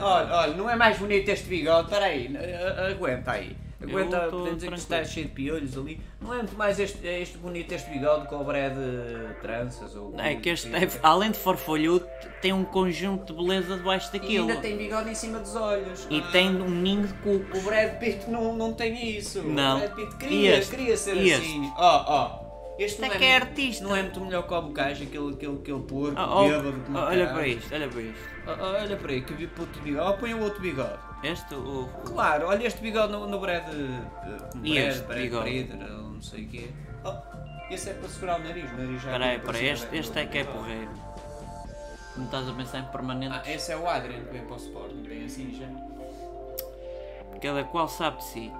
[SPEAKER 4] olha, olha, não é mais bonito este bigode? Espera aí, a- aguenta aí. Aguenta, podemos dizer que está
[SPEAKER 1] tranquilo.
[SPEAKER 4] cheio de piolhos ali. Não é muito mais este, é este bonito, este bigode com o bré de tranças. Ou
[SPEAKER 1] É que este, é- além de farfolhudo, tem um conjunto de beleza debaixo
[SPEAKER 4] E
[SPEAKER 1] daquilo.
[SPEAKER 4] ainda tem bigode em cima dos olhos.
[SPEAKER 1] E tem um ninho de cucos.
[SPEAKER 4] O Brad Pitt não, não tem isso.
[SPEAKER 1] Não.
[SPEAKER 4] O Brad Pitt
[SPEAKER 1] E
[SPEAKER 4] queria, queria ser
[SPEAKER 1] E
[SPEAKER 4] assim. Ó, ó. Este não é,
[SPEAKER 1] é
[SPEAKER 4] muito-
[SPEAKER 1] artista.
[SPEAKER 4] Não é muito melhor que o Bocage, aquele, aquele, aquele porco,
[SPEAKER 1] Ah, oh,
[SPEAKER 4] bêbado uma
[SPEAKER 1] olha para isto, olha para isto.
[SPEAKER 4] Oh, oh, olha para aí, que puto bigode. Oh, põe o outro bigode.
[SPEAKER 1] Este, o.
[SPEAKER 4] Claro, olha este bigode no, no Brad. Uh,
[SPEAKER 1] E
[SPEAKER 4] Brad,
[SPEAKER 1] este
[SPEAKER 4] Brad
[SPEAKER 1] bigode?
[SPEAKER 4] Ou não sei o quê. Oh, esse é para segurar o nariz. O nariz já
[SPEAKER 1] Espera
[SPEAKER 4] para
[SPEAKER 1] espera aí,
[SPEAKER 4] cima
[SPEAKER 1] este, este é que é porreiro. Não estás a pensar em permanente?
[SPEAKER 4] Ah, esse é o Adrian que vem para o Sporting, vem assim já.
[SPEAKER 1] Cada qual sabe de si.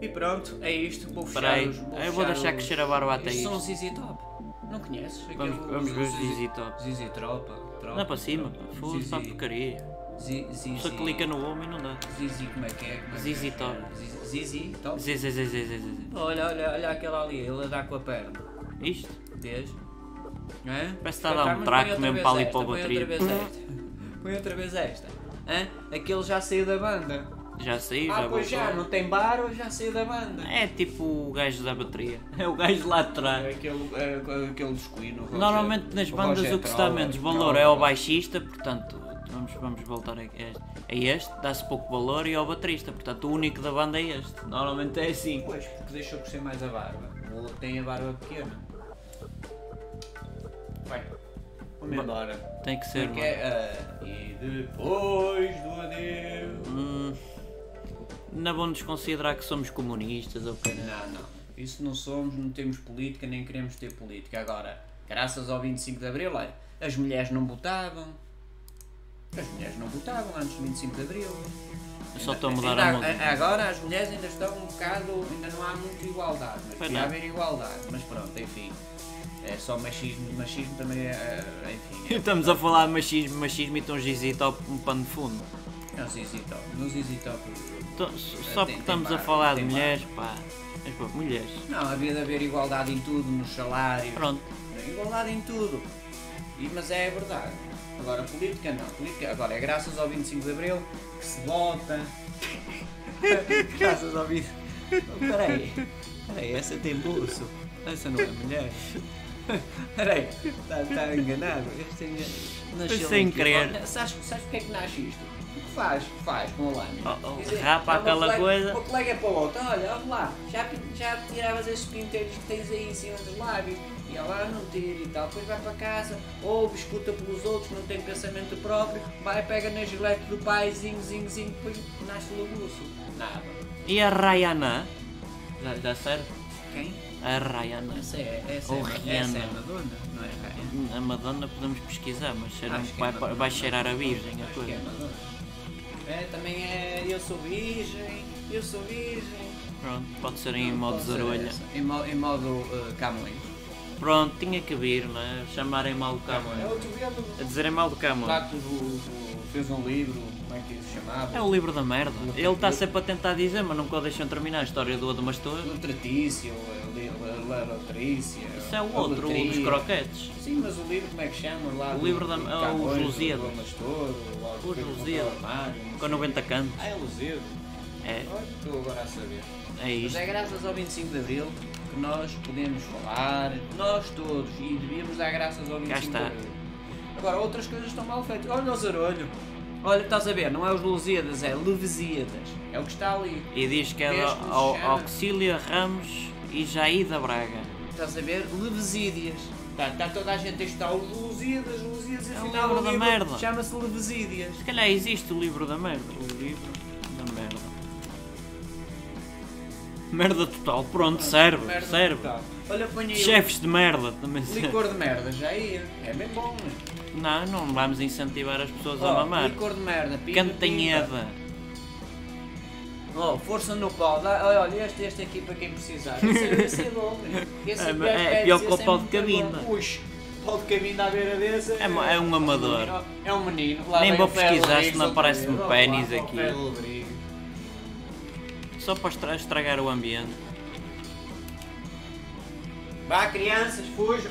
[SPEAKER 4] E pronto, é isto. Vou fechar
[SPEAKER 1] aí,
[SPEAKER 4] os.
[SPEAKER 1] eu vou deixar
[SPEAKER 4] os-
[SPEAKER 1] crescer a barba até
[SPEAKER 4] Estes são
[SPEAKER 1] isto.
[SPEAKER 4] os ZZ Top. Não conheces?
[SPEAKER 1] Vamos, vamos ver os Zizi Top.
[SPEAKER 4] ZZ Tropa. Tropa.
[SPEAKER 1] Não para cima,
[SPEAKER 4] ZZ.
[SPEAKER 1] para porcaria.
[SPEAKER 4] Z- ZZ.
[SPEAKER 1] Só clica no homem e não dá.
[SPEAKER 4] ZZ, como é que é? Como é que é?
[SPEAKER 1] Top.
[SPEAKER 4] ZZ Top.
[SPEAKER 1] Zé, zé, zé, zé.
[SPEAKER 4] Olha, olha, olha aquela ali, ele dá com a perna.
[SPEAKER 1] Isto?
[SPEAKER 4] Vês? Não é?
[SPEAKER 1] Parece que está a dar um traco mesmo para ali para o
[SPEAKER 4] põe
[SPEAKER 1] bateria.
[SPEAKER 4] outra vez esta. Põe outra vez esta. Hã? Aquele já saiu da banda.
[SPEAKER 1] Já saiu,
[SPEAKER 4] Ah,
[SPEAKER 1] já
[SPEAKER 4] pois já, não tem bar ou já saiu da banda.
[SPEAKER 1] É tipo o gajo da bateria. É o gajo lá de
[SPEAKER 4] É
[SPEAKER 1] trás.
[SPEAKER 4] aquele, é, aquele descuido. o
[SPEAKER 1] Normalmente nas
[SPEAKER 4] o
[SPEAKER 1] bandas o que se dá menos valor
[SPEAKER 4] Troller.
[SPEAKER 1] é ao baixista, portanto, vamos, vamos voltar a este. A este dá-se pouco valor e ao baterista, portanto o único da banda é este. Normalmente é assim.
[SPEAKER 4] Pois, porque deixou crescer mais a barba. O outro tem a barba pequena. Vai, vamos embora.
[SPEAKER 1] Tem que ser,
[SPEAKER 4] Como é que
[SPEAKER 1] mano.
[SPEAKER 4] é? Ah, e depois do adeus.
[SPEAKER 1] Hum, não vão-nos considerar que somos comunistas ou que
[SPEAKER 4] Não, não. Isso não somos, não temos política, nem queremos ter política. Agora, graças ao 25 de Abril, olha, as mulheres não votavam. As mulheres não votavam antes do 25 de Abril.
[SPEAKER 1] Eu só estou a mudar
[SPEAKER 4] Ainda
[SPEAKER 1] a música.
[SPEAKER 4] Agora as mulheres ainda estão um bocado. ainda não há muita igualdade, mas
[SPEAKER 1] não.
[SPEAKER 4] haver igualdade. Mas pronto, enfim. É só machismo, machismo também é. é, Enfim. É,
[SPEAKER 1] Estamos a falar de machismo, machismo e estão GZ top um pano de fundo.
[SPEAKER 4] é o ZZ Top. No ZZ Top.
[SPEAKER 1] Então, Só porque estamos a falar de mulheres, pá. Mas pá, mulheres.
[SPEAKER 4] Não, havia de haver igualdade em tudo, nos salários.
[SPEAKER 1] Pronto.
[SPEAKER 4] Igualdade em tudo. E, mas é verdade. Agora, política não. Política, agora, é graças ao 25 de Abril que se vota. graças ao 25. Oh, peraí. Peraí, essa tem bolso. Essa não é mulher. Peraí, está tá enganado. Este é enganado. Nasceu
[SPEAKER 1] sem querer.
[SPEAKER 4] Sabes, sabes porque é que nasce isto? O faz? O faz com a lâmina?
[SPEAKER 1] Oh, oh, rapa
[SPEAKER 4] é
[SPEAKER 1] aquela
[SPEAKER 4] colega-
[SPEAKER 1] coisa.
[SPEAKER 4] O colega é para o outro. Olha, olha lá. Já, já tiravas esses pinteiros que tens aí em cima dos lábios. E ela "Ah, não tira e tal. Depois vai para casa, ouve, escuta pelos outros, não tem pensamento próprio. Vai, pega na gilete do pai, zinho, zinho, zinho. Depois nasce o lubuço. Nada.
[SPEAKER 1] E a Rayana? Já, já serve?
[SPEAKER 4] Quem?
[SPEAKER 1] A Rayana.
[SPEAKER 4] Essa é, essa
[SPEAKER 1] Ou
[SPEAKER 4] é, essa é
[SPEAKER 1] Rihanna.
[SPEAKER 4] a Madonna, não é Ryan?
[SPEAKER 1] A Madonna podemos pesquisar, mas
[SPEAKER 4] Acho que é
[SPEAKER 1] vai,
[SPEAKER 4] Madonna.
[SPEAKER 1] vai cheirar a virgem a
[SPEAKER 4] é
[SPEAKER 1] coisa.
[SPEAKER 4] É, também é eu sou virgem, eu sou virgem.
[SPEAKER 1] Pronto, pode ser em modo
[SPEAKER 4] Pode ser
[SPEAKER 1] zarolha.
[SPEAKER 4] Em, mo- em modo uh, Camões.
[SPEAKER 1] Pronto, tinha que vir, não é? Chamarem mal do
[SPEAKER 4] É
[SPEAKER 1] Camões.
[SPEAKER 4] outro vendo.
[SPEAKER 1] A dizerem mal do Camões.
[SPEAKER 4] Lá que o- o- fez um livro, como é que se chamava?
[SPEAKER 1] É o livro da merda. Ele está sempre a tentar dizer, mas nunca o deixam terminar a história do Adamastor.
[SPEAKER 4] O Tratício, Latrícia.
[SPEAKER 1] Isso é o outro, o dos croquetes.
[SPEAKER 4] Sim, mas o livro como é que chama? Lá
[SPEAKER 1] O livro da- é o
[SPEAKER 4] contra o não
[SPEAKER 1] Com
[SPEAKER 4] sei.
[SPEAKER 1] 90 cantos.
[SPEAKER 4] Ah, é Lusíadas.
[SPEAKER 1] É,
[SPEAKER 4] estou agora a saber.
[SPEAKER 1] é
[SPEAKER 4] Mas
[SPEAKER 1] isto.
[SPEAKER 4] é graças ao 25 de Abril que nós podemos falar, nós todos, e devíamos dar graças ao 25
[SPEAKER 1] está.
[SPEAKER 4] de Abril. Agora, outras coisas estão mal feitas. Olha o zarolho. Olha, estás a ver, não é os Lusíadas, é Levesíadas. É o que está ali.
[SPEAKER 1] E diz que é
[SPEAKER 4] chama?
[SPEAKER 1] Auxília Ramos e Jaída Braga.
[SPEAKER 4] Estás a ver? Levesídias. Está, está toda a gente a estudar os Lusíadas, Lusíadas,
[SPEAKER 1] É o
[SPEAKER 4] afinal
[SPEAKER 1] livro
[SPEAKER 4] o
[SPEAKER 1] da
[SPEAKER 4] livro
[SPEAKER 1] merda.
[SPEAKER 4] chama-se Levesídias.
[SPEAKER 1] Se calhar existe o livro da merda. O livro da merda. Merda total, pronto, serve,
[SPEAKER 4] Merda
[SPEAKER 1] serve.
[SPEAKER 4] total. Olha, põe aí
[SPEAKER 1] Chefes de merda também
[SPEAKER 4] o
[SPEAKER 1] serve.
[SPEAKER 4] licor de merda, já ia. É bem bom, né?
[SPEAKER 1] Não, não vamos incentivar as pessoas a
[SPEAKER 4] Ó,
[SPEAKER 1] mamar.
[SPEAKER 4] licor de merda, pimba,
[SPEAKER 1] Cantanheda.
[SPEAKER 4] Oh, força no pau, dá, olha, este, este aqui para quem precisar. Esse, é- esse é bom, esse
[SPEAKER 1] É,
[SPEAKER 4] aos
[SPEAKER 1] é
[SPEAKER 4] pés,
[SPEAKER 1] pior que o pau de cabinda.
[SPEAKER 4] Puxa, pau de cabinda à beira desse.
[SPEAKER 1] É é um amador.
[SPEAKER 4] É um menino. Lá
[SPEAKER 1] Nem vou pesquisar, senão
[SPEAKER 4] outra
[SPEAKER 1] aparece-me pênis aqui. Só para estra- estragar o ambiente.
[SPEAKER 4] Vá, crianças, fujam.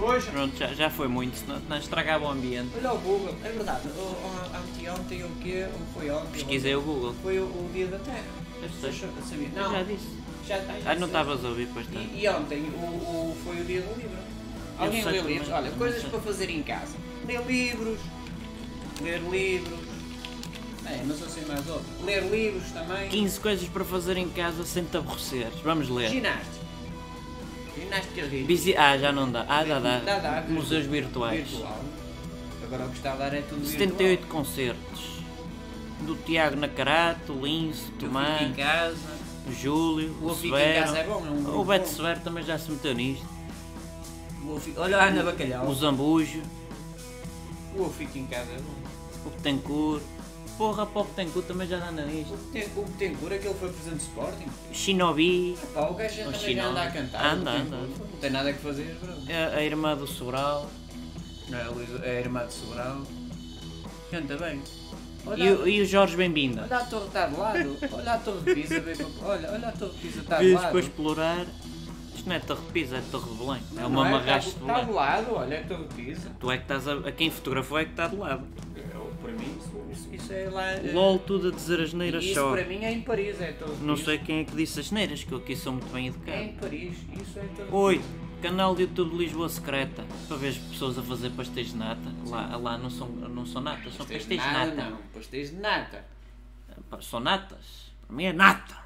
[SPEAKER 5] Hoje,
[SPEAKER 1] Pronto, já, já foi muito, senão não estragava o ambiente.
[SPEAKER 4] Olha o Google, é verdade. o- o- Anteontem o quê? Foi ontem?
[SPEAKER 1] Pesquisei o Google.
[SPEAKER 4] Foi o, o dia da Terra.
[SPEAKER 1] Eu sei. Eu
[SPEAKER 4] Não,
[SPEAKER 1] já disse.
[SPEAKER 4] já está.
[SPEAKER 1] Ah, não estavas a ouvir, pois está.
[SPEAKER 4] E, e ontem o, o- foi o dia do livro. Alguém lê livros? Olha, coisas para fazer em casa. Ler livros, ler livros. É, não sei se mais outro. Ler livros também.
[SPEAKER 1] 15 coisas para fazer em casa sem te aborreceres. Vamos ler.
[SPEAKER 4] Ginástica. Ginástica rítmica.
[SPEAKER 1] Ah, já não dá. Ah, dá, dá.
[SPEAKER 4] Dá, dá.
[SPEAKER 1] Museus virtuais.
[SPEAKER 4] Virtual. Agora o que está a dar é tudo
[SPEAKER 1] 78 concertos. Do Tiago Nacarato, Lince,
[SPEAKER 4] virtual.
[SPEAKER 1] Tomás,
[SPEAKER 4] em casa.
[SPEAKER 1] Júlio,
[SPEAKER 4] O
[SPEAKER 1] o
[SPEAKER 4] Casa é
[SPEAKER 1] Severo.
[SPEAKER 4] bom, é um
[SPEAKER 1] O Beto
[SPEAKER 4] bom.
[SPEAKER 1] Severo também já se meteu nisto.
[SPEAKER 4] Olha a Ana Bacalhau.
[SPEAKER 1] O Zambujo,
[SPEAKER 4] O Fico em Casa é bom.
[SPEAKER 1] o Betancourt. Porra, para o Betancourt também já anda nisto.
[SPEAKER 4] O Tem- O Betancourt, aquele foi presidente do Sporting.
[SPEAKER 1] Shinobi,
[SPEAKER 4] Pá, o gajo já
[SPEAKER 1] Chinó.
[SPEAKER 4] anda a cantar.
[SPEAKER 1] Anda, anda.
[SPEAKER 4] Betancourt. Não tem nada que fazer, bro.
[SPEAKER 1] a, a irmã do Sobral
[SPEAKER 4] Não é a é a irmã de Sobral. Canta bem. Olha,
[SPEAKER 1] e, o- e o Jorge Bem-vinda.
[SPEAKER 4] olha a torre está de lado. Olha a torre de Pisa. bem Olha, olha a torre de Pisa está de lado.
[SPEAKER 1] para explorar. Isto não é Torre de Pisa, é Torre de Belém. É
[SPEAKER 4] Não,
[SPEAKER 1] uma
[SPEAKER 4] não
[SPEAKER 1] marraste de
[SPEAKER 4] Está de
[SPEAKER 1] Belém.
[SPEAKER 4] lado, olha a torre de Pisa.
[SPEAKER 1] Tu é que estás a. a quem fotografou é que está do lado.
[SPEAKER 4] Para mim, isso, isso, isso é lá. é-
[SPEAKER 1] LOL, tudo a dizer as neiras
[SPEAKER 4] Isso
[SPEAKER 1] só.
[SPEAKER 4] para mim é em Paris, é de
[SPEAKER 1] Não
[SPEAKER 4] Pisa.
[SPEAKER 1] sei quem é que disse as neiras, que eu aqui sou muito bem
[SPEAKER 4] É
[SPEAKER 1] educado.
[SPEAKER 4] em Paris, isso é de
[SPEAKER 1] Oi, canal de YouTube Lisboa Secreta. Para ver as pessoas a fazer pastéis de nata. Lá, lá não, são, não são natas, são
[SPEAKER 4] Pastéis
[SPEAKER 1] de nata.
[SPEAKER 4] Não, pastéis de nata.
[SPEAKER 1] São natas. Para mim é nata.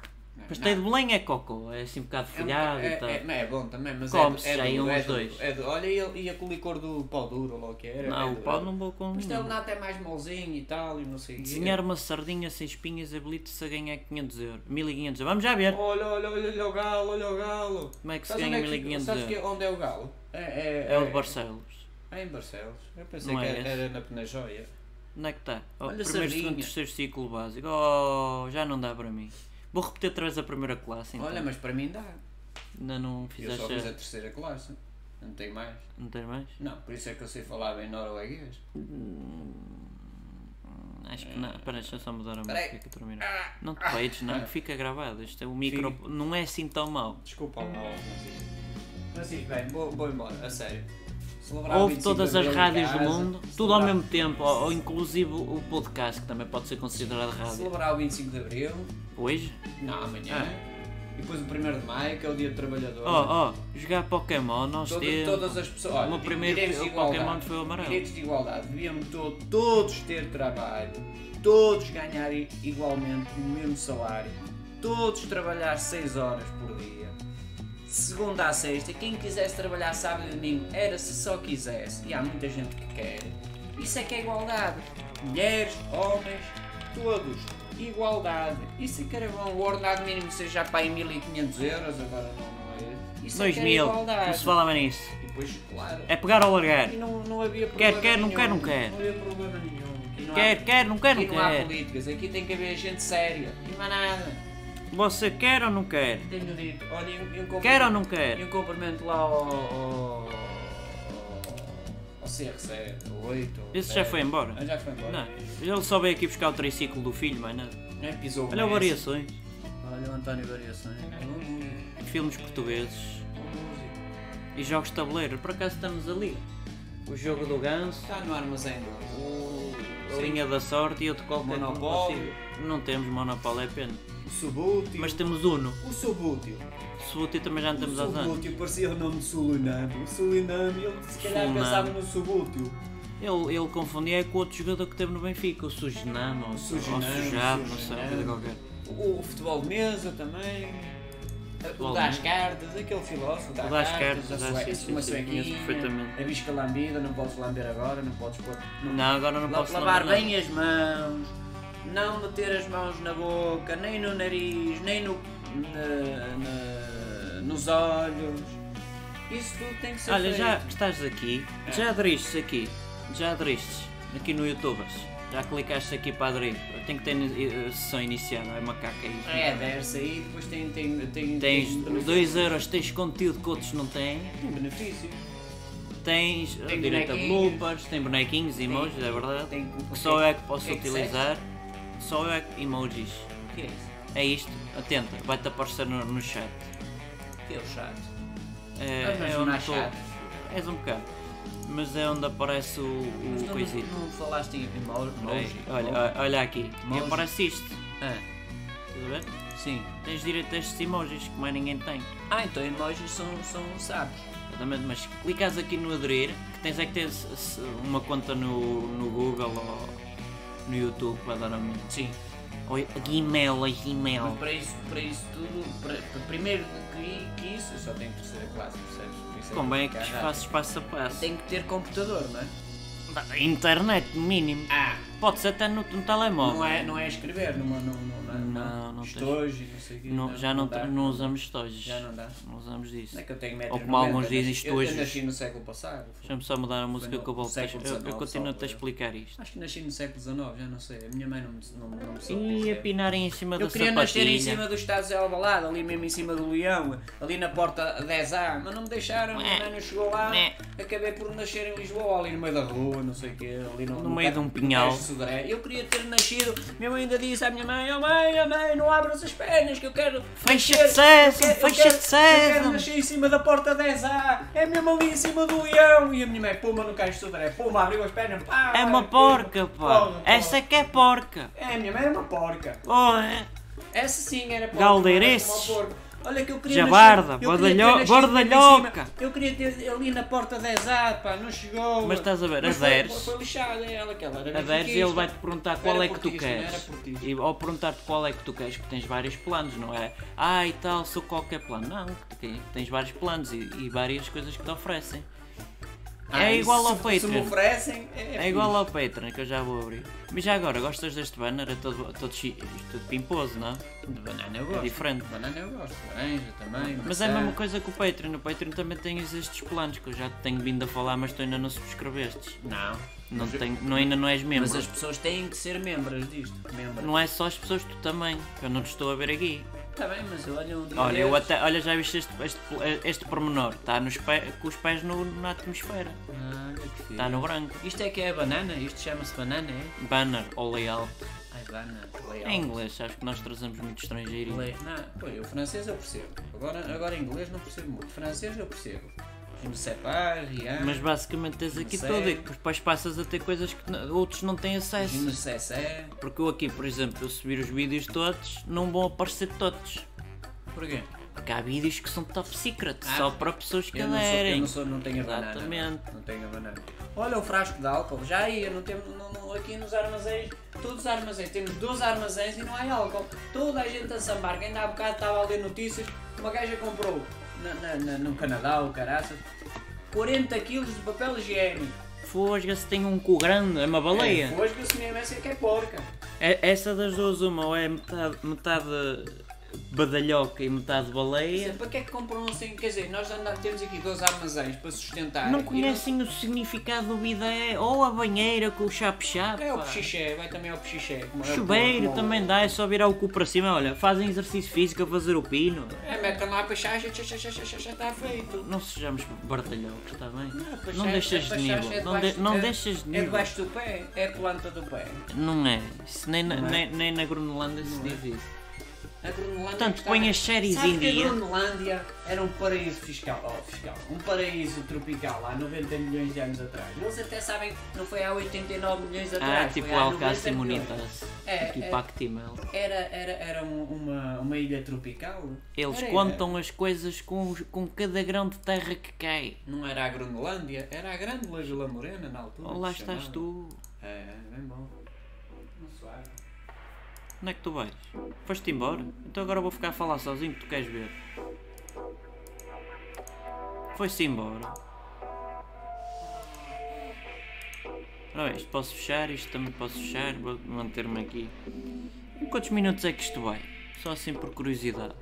[SPEAKER 1] Pastéis de. Belém é cocô, é assim um bocado
[SPEAKER 4] É
[SPEAKER 1] folhado
[SPEAKER 4] boca-
[SPEAKER 1] e tal.
[SPEAKER 4] é, é, não, é bom também, mas
[SPEAKER 1] Come-se
[SPEAKER 4] é, é
[SPEAKER 1] em
[SPEAKER 4] duro,
[SPEAKER 1] uns
[SPEAKER 4] é duro,
[SPEAKER 1] dois.
[SPEAKER 4] é duro. Olha, e, e aquele licor do pau duro, ou lá o que era. é
[SPEAKER 1] Não, o
[SPEAKER 4] duro.
[SPEAKER 1] pau não vou com
[SPEAKER 4] Pastel de nata é mais molzinho e tal, e não sei o.
[SPEAKER 1] Desenhar uma sardinha sem espinhas habilita-se a ganhar 500 euros. 1500 euros. Vamos já ver.
[SPEAKER 4] Olha, olha, olha, olha o galo, olha o galo.
[SPEAKER 1] Como é que se
[SPEAKER 4] Sabes
[SPEAKER 1] ganha
[SPEAKER 4] onde é que-
[SPEAKER 1] 1500
[SPEAKER 4] Sabes que,
[SPEAKER 1] euros?
[SPEAKER 4] onde é o galo? É, é,
[SPEAKER 1] É o de Barcelos.
[SPEAKER 4] É em Barcelos. Eu pensei
[SPEAKER 1] Não
[SPEAKER 4] que
[SPEAKER 1] é
[SPEAKER 4] era, era na Penajóia.
[SPEAKER 1] Onde é que está? Oh,
[SPEAKER 4] Olha,
[SPEAKER 1] primeiro, segundo,
[SPEAKER 4] sardinha.
[SPEAKER 1] terceiro ciclo básico. Oh, já não dá para mim. Vou repetir outra vez a primeira classe então.
[SPEAKER 4] Olha, mas para mim dá.
[SPEAKER 1] Ainda não
[SPEAKER 4] Eu
[SPEAKER 1] fizeste.
[SPEAKER 4] só fiz a terceira classe. Não tem mais.
[SPEAKER 1] Não tens mais?
[SPEAKER 4] Não, por isso é que eu sei falar bem norueguês.
[SPEAKER 1] Acho que não. Espera, deixa eu só mudar a
[SPEAKER 4] Peraí.
[SPEAKER 1] música que eu termino. Não te peites, não, que fica gravado. Isto é o micro.
[SPEAKER 4] Fica.
[SPEAKER 1] Não é assim tão mau.
[SPEAKER 4] Desculpa lá, Francisco. Francisco, bem, vou, vou embora, a sério. Celebrar
[SPEAKER 1] Ouve
[SPEAKER 4] 25
[SPEAKER 1] todas as rádios do
[SPEAKER 4] casa,
[SPEAKER 1] mundo, tudo ao mesmo tempo, ou, ou inclusive o podcast, que também pode ser considerado rádio.
[SPEAKER 4] Celebrar o 25 de Abril,
[SPEAKER 1] Hoje?
[SPEAKER 4] não, amanhã.
[SPEAKER 1] Ah.
[SPEAKER 4] E depois o 1 de Maio, que é o Dia do Trabalhador.
[SPEAKER 1] Oh, oh, jogar Pokémon, nós
[SPEAKER 4] Todo-
[SPEAKER 1] temos.
[SPEAKER 4] todas as pessoas.
[SPEAKER 1] O
[SPEAKER 4] Olha,
[SPEAKER 1] meu primeiro Pokémon foi o amarelo.
[SPEAKER 4] Direitos de igualdade. Deviam to- todos ter trabalho, todos ganharem igualmente o mesmo salário, todos trabalhar 6 horas por dia. Segunda a sexta, quem quisesse trabalhar sábado e domingo era se só quisesse. E há muita gente que quer. Isso é que é igualdade. Mulheres, homens, todos. Igualdade. Isso é que era bom. O ordenado mínimo seja para aí 1500 euros, agora não, não é. Isso é que era
[SPEAKER 1] 2000,
[SPEAKER 4] igualdade.
[SPEAKER 1] não se falava nisso.
[SPEAKER 4] E depois, claro.
[SPEAKER 1] É pegar ou largar.
[SPEAKER 4] E não, não havia
[SPEAKER 1] Quer,
[SPEAKER 4] problema
[SPEAKER 1] quer, não
[SPEAKER 4] nenhum.
[SPEAKER 1] quer, não quer.
[SPEAKER 4] Não havia problema nenhum. Não há-
[SPEAKER 1] Quer, quer, não quer, não
[SPEAKER 4] Aqui não há
[SPEAKER 1] quer.
[SPEAKER 4] políticas, aqui tem que haver gente séria. E mais nada.
[SPEAKER 1] Você quer ou não quer?
[SPEAKER 4] Tenho dito. Olha, e um- e um
[SPEAKER 1] Quer ou não
[SPEAKER 4] E
[SPEAKER 1] quer?
[SPEAKER 4] um cumprimento lá ao. ao. Ao CR7, ao 8. ao
[SPEAKER 1] Esse já
[SPEAKER 4] 7.
[SPEAKER 1] foi embora?
[SPEAKER 4] Ah, já foi embora.
[SPEAKER 1] Não, ele só veio aqui buscar o triciclo do filho, mais nada.
[SPEAKER 4] É, pisou
[SPEAKER 1] Olha o variações,
[SPEAKER 4] Olha o António Variações. Músico,
[SPEAKER 1] filmes portugueses
[SPEAKER 4] músico.
[SPEAKER 1] e jogos de tabuleiro. Por acaso estamos ali. O jogo do ganso,
[SPEAKER 4] Está no armazém do.
[SPEAKER 1] o, a
[SPEAKER 4] Sim.
[SPEAKER 1] linha da sorte e outro qualquer
[SPEAKER 4] Monopólio.
[SPEAKER 1] Não temos Monopólio, é pena.
[SPEAKER 4] O Subútil.
[SPEAKER 1] Mas temos Uno.
[SPEAKER 4] O Subútil.
[SPEAKER 1] Subútil também já não temos há
[SPEAKER 4] o
[SPEAKER 1] anos.
[SPEAKER 4] Subútil parecia o nome de Suliname. O Suliname, ele se calhar
[SPEAKER 1] Suliname.
[SPEAKER 4] pensava no Subútil.
[SPEAKER 1] Ele, ele confundia com outro jogador que teve no Benfica, o Suginamo, ou
[SPEAKER 4] Suginamo,
[SPEAKER 1] ou Sujado, não sei, coisa qualquer.
[SPEAKER 4] O, o futebol de mesa também.
[SPEAKER 1] Futebol
[SPEAKER 4] O das cartas, aquele filósofo.
[SPEAKER 1] O das cartas,
[SPEAKER 4] a
[SPEAKER 1] ah,
[SPEAKER 4] sue-
[SPEAKER 1] sim, sim,
[SPEAKER 4] uma suequinha. A bisca lambida, não podes lamber agora, não podes pôr.
[SPEAKER 1] Não, agora não posso
[SPEAKER 4] lavar
[SPEAKER 1] lembrar
[SPEAKER 4] bem as mãos, não meter as mãos na boca, nem no nariz, nem no, na- na- nos olhos. Isso tudo tem que ser
[SPEAKER 1] Olha,
[SPEAKER 4] feito.
[SPEAKER 1] já que estás aqui,
[SPEAKER 4] É.
[SPEAKER 1] já aderiste aqui, já aderiste aqui no YouTube, já clicaste aqui para aderir. Tem que ter eh, sessão iniciada, é macaca aí.
[SPEAKER 4] É, deve-se aí, depois tem, tem, tem,
[SPEAKER 1] Tens
[SPEAKER 4] tem benefícios.
[SPEAKER 1] 2 euros, tens conteúdo que outros não têm,
[SPEAKER 4] Tem benefícios.
[SPEAKER 1] tens
[SPEAKER 4] Tem
[SPEAKER 1] direito a
[SPEAKER 4] bonequinhos.
[SPEAKER 1] bloopers, tem bonequinhos, emojis, é verdade.
[SPEAKER 4] Tem,
[SPEAKER 1] Que só é que posso
[SPEAKER 4] é
[SPEAKER 1] utilizar, só é emojis.
[SPEAKER 4] O que é isso?
[SPEAKER 1] É isto, atenta, vai-te aparecer no, no chat.
[SPEAKER 4] O que é o chat?
[SPEAKER 1] É, é onde tu-. És um bocado. Mas é onde aparece o, o
[SPEAKER 4] não,
[SPEAKER 1] coisito.
[SPEAKER 4] não falaste em emo-
[SPEAKER 1] Peraí,
[SPEAKER 4] emoji?
[SPEAKER 1] Olha, olha, olha aqui. E
[SPEAKER 4] Emoji.
[SPEAKER 1] aparece isto.
[SPEAKER 4] Ah,
[SPEAKER 1] Estás a ver?
[SPEAKER 4] sim.
[SPEAKER 1] Tens direito a estes emojis que mais ninguém tem.
[SPEAKER 4] Ah, então emojis são, são sapos.
[SPEAKER 1] Exatamente, mas clicas aqui no aderir, que tens é que ter uma conta no, no Google ou no YouTube para dar a mim.
[SPEAKER 4] Sim.
[SPEAKER 1] Ou a Gmail, a
[SPEAKER 4] Mas
[SPEAKER 1] Gmail.
[SPEAKER 4] para isso, para isso tudo, para, para primeiro que, que isso, eu só tenho terceira classe, percebes? Por isso
[SPEAKER 1] Convém é
[SPEAKER 4] que
[SPEAKER 1] faças passo a passo.
[SPEAKER 4] Tem que ter computador, não é?
[SPEAKER 1] Internet, mínimo.
[SPEAKER 4] Ah,
[SPEAKER 1] Pode ser até no, no telemóvel.
[SPEAKER 4] não é, não é escrever numa, numa, numa,
[SPEAKER 1] Não, não tens.
[SPEAKER 4] estojo, não sei o quê.
[SPEAKER 1] Não- já não,
[SPEAKER 4] dá.
[SPEAKER 1] não usamos estojos.
[SPEAKER 4] Já não dá.
[SPEAKER 1] Não usamos disso.
[SPEAKER 4] Não é que eu tenho
[SPEAKER 1] Ou como alguns dizem,
[SPEAKER 4] eu, eu
[SPEAKER 1] estojos.
[SPEAKER 4] nasci no século passado.
[SPEAKER 1] Deixa-me só mudar a música
[SPEAKER 4] no
[SPEAKER 1] que eu volto.
[SPEAKER 4] século
[SPEAKER 1] Eu, eu
[SPEAKER 4] XIX,
[SPEAKER 1] continuo a explicar isto.
[SPEAKER 4] Acho que nasci no século XIX, já não sei. A minha mãe não me, não, não me soube
[SPEAKER 1] E
[SPEAKER 4] dizer.
[SPEAKER 1] a pinarem em cima
[SPEAKER 4] Eu
[SPEAKER 1] da
[SPEAKER 4] queria nascer
[SPEAKER 1] sapatilha.
[SPEAKER 4] em cima do Estado de Alvalade, ali mesmo em cima do Leão, ali na porta 10A, mas não me deixaram, a minha mãe não chegou lá,
[SPEAKER 1] Né.
[SPEAKER 4] acabei por nascer em Lisboa, ali no meio da rua, não sei o quê, ali no,
[SPEAKER 1] No meio de um pinhal.
[SPEAKER 4] Eu queria ter nascido, minha mãe ainda disse à minha mãe, oh mãe, oh mãe, não abras as pernas que eu quero
[SPEAKER 1] Fecha de sésamo, fecha de sésamo."
[SPEAKER 4] Eu quero nascer em cima da porta 10A, é mesmo ali em cima do Leão, e a minha mãe, puma no Cais de Sodré, puma, abriu as pernas, pá,
[SPEAKER 1] É uma porca, pá.
[SPEAKER 4] porra, porra.
[SPEAKER 1] Essa é que é porca.
[SPEAKER 4] É, a minha mãe é uma porca.
[SPEAKER 1] Oh, é.
[SPEAKER 4] Essa sim era porca.
[SPEAKER 1] Galdeirices.
[SPEAKER 4] Olha que eu queria
[SPEAKER 1] Jabarda, bordalho- bordalhoca.
[SPEAKER 4] Eu queria ter ali na porta 10A, pá, não chegou.
[SPEAKER 1] Mas estás a ver,
[SPEAKER 4] Mas
[SPEAKER 1] a
[SPEAKER 4] foi-
[SPEAKER 1] deres.
[SPEAKER 4] Foi lixada ela, que ela era
[SPEAKER 1] A deres e ele
[SPEAKER 4] benfiquista.
[SPEAKER 1] vai-te perguntar qual é que tu queres. E ao perguntar-te qual é que tu queres, que tens vários planos, não é? Ah, e tal, sou qualquer plano. Não, tens vários planos e, e várias coisas que te oferecem.
[SPEAKER 4] Ah,
[SPEAKER 1] é igual ao
[SPEAKER 4] se, Se me
[SPEAKER 1] Patreon.
[SPEAKER 4] oferecem, é,
[SPEAKER 1] É igual ao Patreon, que eu já vou abrir. Mas já agora, gostas deste banner? É todo, todo, chi- todo pimposo, não?
[SPEAKER 4] De banana eu gosto.
[SPEAKER 1] É diferente.
[SPEAKER 4] De banana eu gosto. Laranja também.
[SPEAKER 1] Mas é a
[SPEAKER 4] maçã.
[SPEAKER 1] mesma coisa que o Patreon. No Patreon também tens estes planos que eu já te tenho vindo a falar, mas tu ainda não subscrevistes.
[SPEAKER 4] Não.
[SPEAKER 1] Não tenho, não, ainda não és membro.
[SPEAKER 4] Mas as pessoas têm que ser membros disto. Membros.
[SPEAKER 1] Não é só as pessoas, tu também. que Eu não te estou a ver aqui.
[SPEAKER 4] Está bem, mas olha
[SPEAKER 1] Olha, eu até, olha já viste este, este, este pormenor. Está nos pé, com os pés no, na atmosfera.
[SPEAKER 4] Ah, que fixe.
[SPEAKER 1] Está no branco.
[SPEAKER 4] Isto é que é banana? Isto chama-se banana, é?
[SPEAKER 1] Banner ou layout.
[SPEAKER 4] Ai, banana. layout.
[SPEAKER 1] Em inglês, sabes que nós trazemos muito estrangeiro.
[SPEAKER 4] Le... Não, pô, eu francês eu percebo. Agora, agora inglês não percebo muito. Francês eu percebo. Sais pas, rien.
[SPEAKER 1] Mas basicamente tens aqui tudo e depois passas a ter coisas que outros não têm acesso.
[SPEAKER 4] ne sais c'est.
[SPEAKER 1] Porque eu aqui, por exemplo, eu subir os vídeos todos, não vão aparecer todos.
[SPEAKER 4] Porquê?
[SPEAKER 1] Porque há vídeos que são top secret,
[SPEAKER 4] Ah,
[SPEAKER 1] só para pessoas que
[SPEAKER 4] Eu não, sou, eu não, sou, não tenho a banana.
[SPEAKER 1] Exatamente.
[SPEAKER 4] Não tenho a banana. Olha o frasco de álcool. Já ia, não temos, não, não, aqui nos armazéns, todos os armazéns, temos 12 armazéns e não há álcool. Toda a gente a sambar, que ainda há bocado estava a ler notícias, uma gaja comprou na, na- no Canadá, o caraças, 40 kg de papel higiênico.
[SPEAKER 1] Fosga-se tem um cu grande, é uma baleia.
[SPEAKER 4] É, hoje que se mesmo essa é que é porca.
[SPEAKER 1] É- essa das duas, uma ou é metade, metade badalhoca e metade baleia.
[SPEAKER 4] Para que é que compram assim? Quer dizer, nós andamos, temos aqui dois armazéns para sustentar.
[SPEAKER 1] Não conhecem o significado do bidé ou a banheira com o chape-chape.
[SPEAKER 4] É o
[SPEAKER 1] pá.
[SPEAKER 4] pechiché, vai também ao pechiché. como é
[SPEAKER 1] Chuveiro
[SPEAKER 4] como-
[SPEAKER 1] também dá, é só virar o cu para cima. Olha, fazem exercício físico a fazer o pino.
[SPEAKER 4] É, metem lá para chá, já está feito.
[SPEAKER 1] Não sejamos bardalhocos, está bem?
[SPEAKER 4] Não,
[SPEAKER 1] Não deixas de nível. Não, de- não deixas de
[SPEAKER 4] É
[SPEAKER 1] nível.
[SPEAKER 4] debaixo do pé, é a planta do pé.
[SPEAKER 1] Não é. Isso nem, na,
[SPEAKER 4] Não é?
[SPEAKER 1] nem, nem na Groenlândia se diz isso.
[SPEAKER 4] A Groenlândia
[SPEAKER 1] Portanto,
[SPEAKER 4] estava-
[SPEAKER 1] põe as séries em dia.
[SPEAKER 4] A Groenlândia era um paraíso fiscal, oh, fiscal, um paraíso tropical há 90 milhões de anos atrás. Eles até sabem que não foi há 89 milhões atrás.
[SPEAKER 1] Ah, tipo
[SPEAKER 4] foi há
[SPEAKER 1] Alcácer
[SPEAKER 4] 90 milhões.
[SPEAKER 1] Munitas.
[SPEAKER 4] É,
[SPEAKER 1] tipo
[SPEAKER 4] é.
[SPEAKER 1] Actimel.
[SPEAKER 4] Era, era, era um- uma, uma ilha tropical?
[SPEAKER 1] Eles
[SPEAKER 4] Era,
[SPEAKER 1] contam as coisas com, com cada grão de terra que cai.
[SPEAKER 4] Não era a Groenlândia, era a Grande Vila Morena na altura.
[SPEAKER 1] Ou lá estás
[SPEAKER 4] chamava.
[SPEAKER 1] tu.
[SPEAKER 4] É, bem bom.
[SPEAKER 1] Onde é que tu vais? Foste embora? Então agora vou ficar a falar sozinho que tu queres ver. Foi-se embora. Ora bem, isto posso fechar, isto também posso fechar, vou manter-me aqui. Em quantos minutos é que isto vai? Só assim por curiosidade.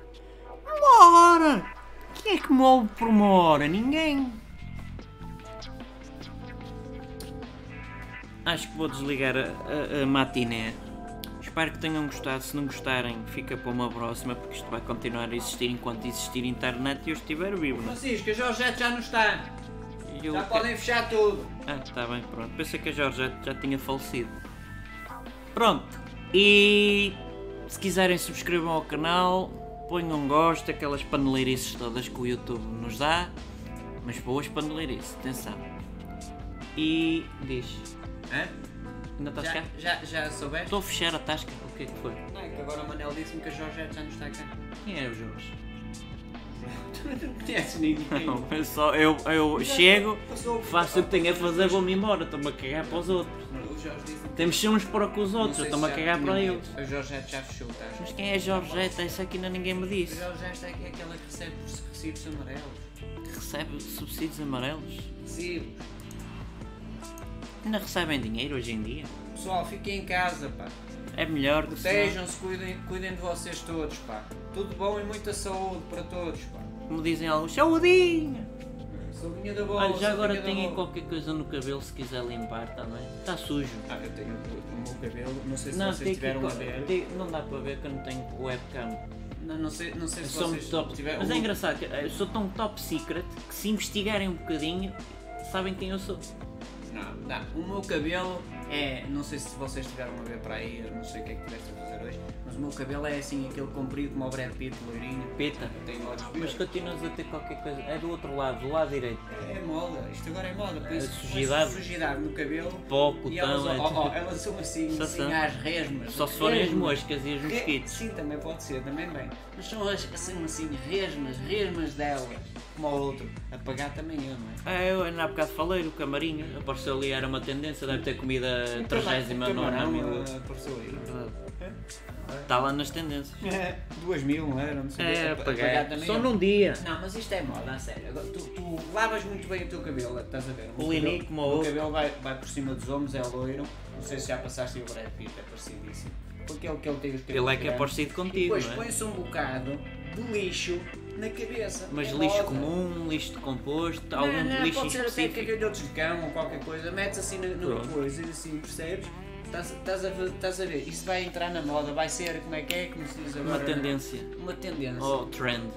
[SPEAKER 1] Uma hora! Quem é que me por uma hora? Ninguém! Acho que vou desligar a, a, a matiné. Espero que tenham gostado. Se não gostarem, fica para uma próxima, porque isto vai continuar a existir enquanto existir internet e eu estiver vivo. Não? é?
[SPEAKER 4] Francisco, a Jorgette já não está.
[SPEAKER 1] Eu
[SPEAKER 4] Já podem fechar tudo.
[SPEAKER 1] Ah, está bem, pronto. Pensei que a Jorgette já tinha falecido. Pronto. E se quiserem subscrevam ao canal, ponham um gosto, aquelas paneleirices todas que o YouTube nos dá. mas boas paneleirices, atenção. E diz,
[SPEAKER 4] Hã?
[SPEAKER 1] Ainda estás
[SPEAKER 4] Já,
[SPEAKER 1] cá?
[SPEAKER 4] já, já soubeste?
[SPEAKER 1] Estou a fechar a tasca, o que é que foi?
[SPEAKER 4] Não, é que agora o Manel disse-me que a Jorgette já não está cá.
[SPEAKER 1] Quem é o Jorge?
[SPEAKER 4] Tu não conheces ninguém.
[SPEAKER 1] Não, eu só, eu, eu chego,
[SPEAKER 4] Passou-
[SPEAKER 1] faço o que tenho a fazer, vou-me embora, estou-me a cagar para os outros.
[SPEAKER 4] O Jorge disse
[SPEAKER 1] Temos sempre uns para com os outros, eu estou-me a cagar para eles.
[SPEAKER 4] A Jorgette já fechou, tá?
[SPEAKER 1] Mas quem é Jorgeta? Isso aqui ainda ninguém me
[SPEAKER 4] A
[SPEAKER 1] disse.
[SPEAKER 4] Jorgette é que é aquela que recebe os recibos amarelos.
[SPEAKER 1] Recebe subsídios amarelos?
[SPEAKER 4] Recibos.
[SPEAKER 1] Ainda recebem dinheiro hoje em dia?
[SPEAKER 4] Pessoal, fiquem em casa, pá.
[SPEAKER 1] É melhor que senão-
[SPEAKER 4] Protejam-se, cuidem, cuidem de vocês todos, pá. Tudo bom e muita saúde para todos, pá.
[SPEAKER 1] Como dizem alguns, saudinha!
[SPEAKER 4] Saudinha da bola,
[SPEAKER 1] Olha, já agora
[SPEAKER 4] bola.
[SPEAKER 1] qualquer coisa no cabelo se quiser limpar também. Está sujo.
[SPEAKER 4] Ah, eu tenho o meu cabelo, não sei se
[SPEAKER 1] Não,
[SPEAKER 4] vocês tiveram
[SPEAKER 1] que,
[SPEAKER 4] a ver.
[SPEAKER 1] tem- não dá para ver que eu não tenho webcam.
[SPEAKER 4] Não, não sei, não sei se vocês
[SPEAKER 1] top.
[SPEAKER 4] tiveram.
[SPEAKER 1] Mas é engraçado, que eu sou tão top secret que se investigarem um bocadinho, sabem quem eu sou.
[SPEAKER 4] Não, não, o meu cabelo é. Não sei se vocês tiveram a ver para aí, eu não sei o que é que tiveste a fazer hoje, mas o meu cabelo é assim, aquele comprido como o Brad Pitt, loirinho.
[SPEAKER 1] Peta.
[SPEAKER 4] Eu tenho olhos
[SPEAKER 1] Mas continuas a ter qualquer coisa. É do outro lado, do lado direito.
[SPEAKER 4] É moda, isto agora é moda, por isso
[SPEAKER 1] sujidade.
[SPEAKER 4] põe sujidade no cabelo.
[SPEAKER 1] Pó,
[SPEAKER 4] E elas, ó, ó,
[SPEAKER 1] é
[SPEAKER 4] elas são assim,
[SPEAKER 1] Só
[SPEAKER 4] assim
[SPEAKER 1] são.
[SPEAKER 4] às resmas.
[SPEAKER 1] Só se forem as moscas e os mosquitos.
[SPEAKER 4] Sim, também pode ser, também bem. Mas são as, são assim resmas, resmas delas, como ao outro. Apagar também eu, não é?
[SPEAKER 1] Ah, eu ainda há bocado falei, o camarim, apareceu ali, era uma tendência, deve ter comida
[SPEAKER 4] O
[SPEAKER 1] 39
[SPEAKER 4] camarão,
[SPEAKER 1] mil.
[SPEAKER 4] apareceu aí.
[SPEAKER 1] Está lá nas tendências.
[SPEAKER 4] É, duas mil, não era? Não sei
[SPEAKER 1] É,
[SPEAKER 4] Apa-
[SPEAKER 1] apagar.
[SPEAKER 4] também
[SPEAKER 1] Só num dia.
[SPEAKER 4] Não, mas isto é moda, a sério. Tu, tu lavas muito bem o teu cabelo, estás a ver?
[SPEAKER 1] O lini
[SPEAKER 4] cabelo-
[SPEAKER 1] como o
[SPEAKER 4] O
[SPEAKER 1] outro.
[SPEAKER 4] cabelo vai, vai por cima dos ombros, é loiro. Não sei se já passaste o Brad Pitt, é parecidíssimo. Porque ele que ele tem os cabelos
[SPEAKER 1] Ele é que é parecido
[SPEAKER 4] E
[SPEAKER 1] contigo,
[SPEAKER 4] depois
[SPEAKER 1] não é?
[SPEAKER 4] põe-se um bocado de lixo na cabeça.
[SPEAKER 1] Mas
[SPEAKER 4] É
[SPEAKER 1] lixo
[SPEAKER 4] moda.
[SPEAKER 1] comum, lixo de composto, algum
[SPEAKER 4] não, não,
[SPEAKER 1] lixo
[SPEAKER 4] pode ser até
[SPEAKER 1] específico.
[SPEAKER 4] cagalhotos de cão ou qualquer coisa, metes assim no, no coisa e assim, percebes? Estás, a, a ver, isso vai entrar na moda, vai ser, como é que é, como se diz agora?
[SPEAKER 1] Uma tendência.
[SPEAKER 4] Uma tendência.
[SPEAKER 1] Oh, trend.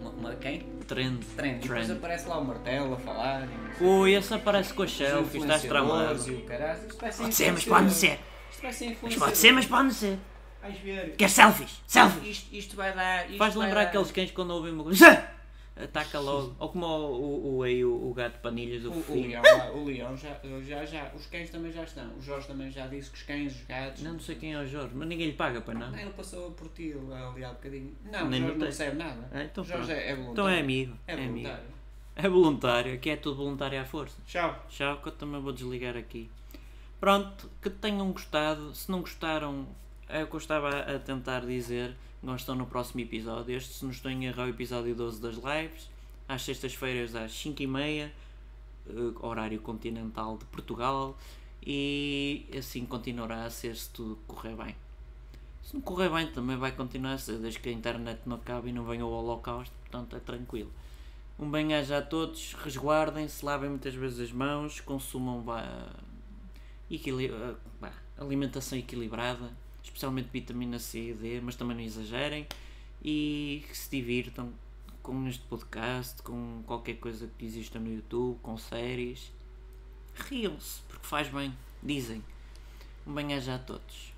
[SPEAKER 4] Uma, uma quem?
[SPEAKER 1] Trend.
[SPEAKER 4] Trend. Depois
[SPEAKER 1] Trend.
[SPEAKER 4] aparece lá o martelo a falar.
[SPEAKER 1] Ui, esse aparece com as
[SPEAKER 4] os
[SPEAKER 1] selfies, estás tramado.
[SPEAKER 4] O caralho. Isto vai ser
[SPEAKER 6] Pode ser, mas pode não ser.
[SPEAKER 4] Isto vai ser
[SPEAKER 6] Mas pode ser, mas pode não ser.
[SPEAKER 4] Vais ver.
[SPEAKER 6] Quer selfies? Selfies!
[SPEAKER 4] Isto, isto vai dar. Isto
[SPEAKER 1] Faz
[SPEAKER 4] vai
[SPEAKER 1] lembrar
[SPEAKER 4] dar-
[SPEAKER 1] aqueles cães quando ouvem uma coisa. Ataca logo. Ou como o, o, o, aí, o, o gato panilhas, o,
[SPEAKER 4] O, o leão, o leão já, já, já, os cães também já estão. O Jorge também já disse que os cães, os gatos.
[SPEAKER 1] Não, não sei quem é o Jorge, mas ninguém lhe paga para não.
[SPEAKER 4] Ele passou por ti ali há bocadinho. Não,
[SPEAKER 1] Nem
[SPEAKER 4] o Jorge não recebe nada.
[SPEAKER 1] Ah, então
[SPEAKER 4] o Jorge é, é voluntário.
[SPEAKER 1] Então é amigo.
[SPEAKER 4] É
[SPEAKER 1] É, amigo.
[SPEAKER 4] voluntário.
[SPEAKER 1] É voluntário, aqui é tudo voluntário à força.
[SPEAKER 4] Tchau.
[SPEAKER 1] Tchau, que eu também vou desligar aqui. Pronto, que tenham gostado. Se não gostaram, é o que eu estava a tentar dizer. Gostam no próximo episódio. Este, se não estou em erro, é o episódio 12 das lives. Às sextas-feiras, às 5h30, eh, horário continental de Portugal. E assim continuará a ser se tudo correr bem. Se não correr bem, também vai continuar a ser, desde que a internet não acabe e não venha o holocausto. Portanto, é tranquilo. Um bem-aja a todos, resguardem-se, lavem muitas vezes as mãos, consumam vá, equili- ah, vá, alimentação equilibrada, especialmente vitamina C e D, mas também não exagerem e que se divirtam com este podcast, com qualquer coisa que exista no YouTube, com séries. Riam-se, porque faz bem, dizem. Um bem-aja a todos.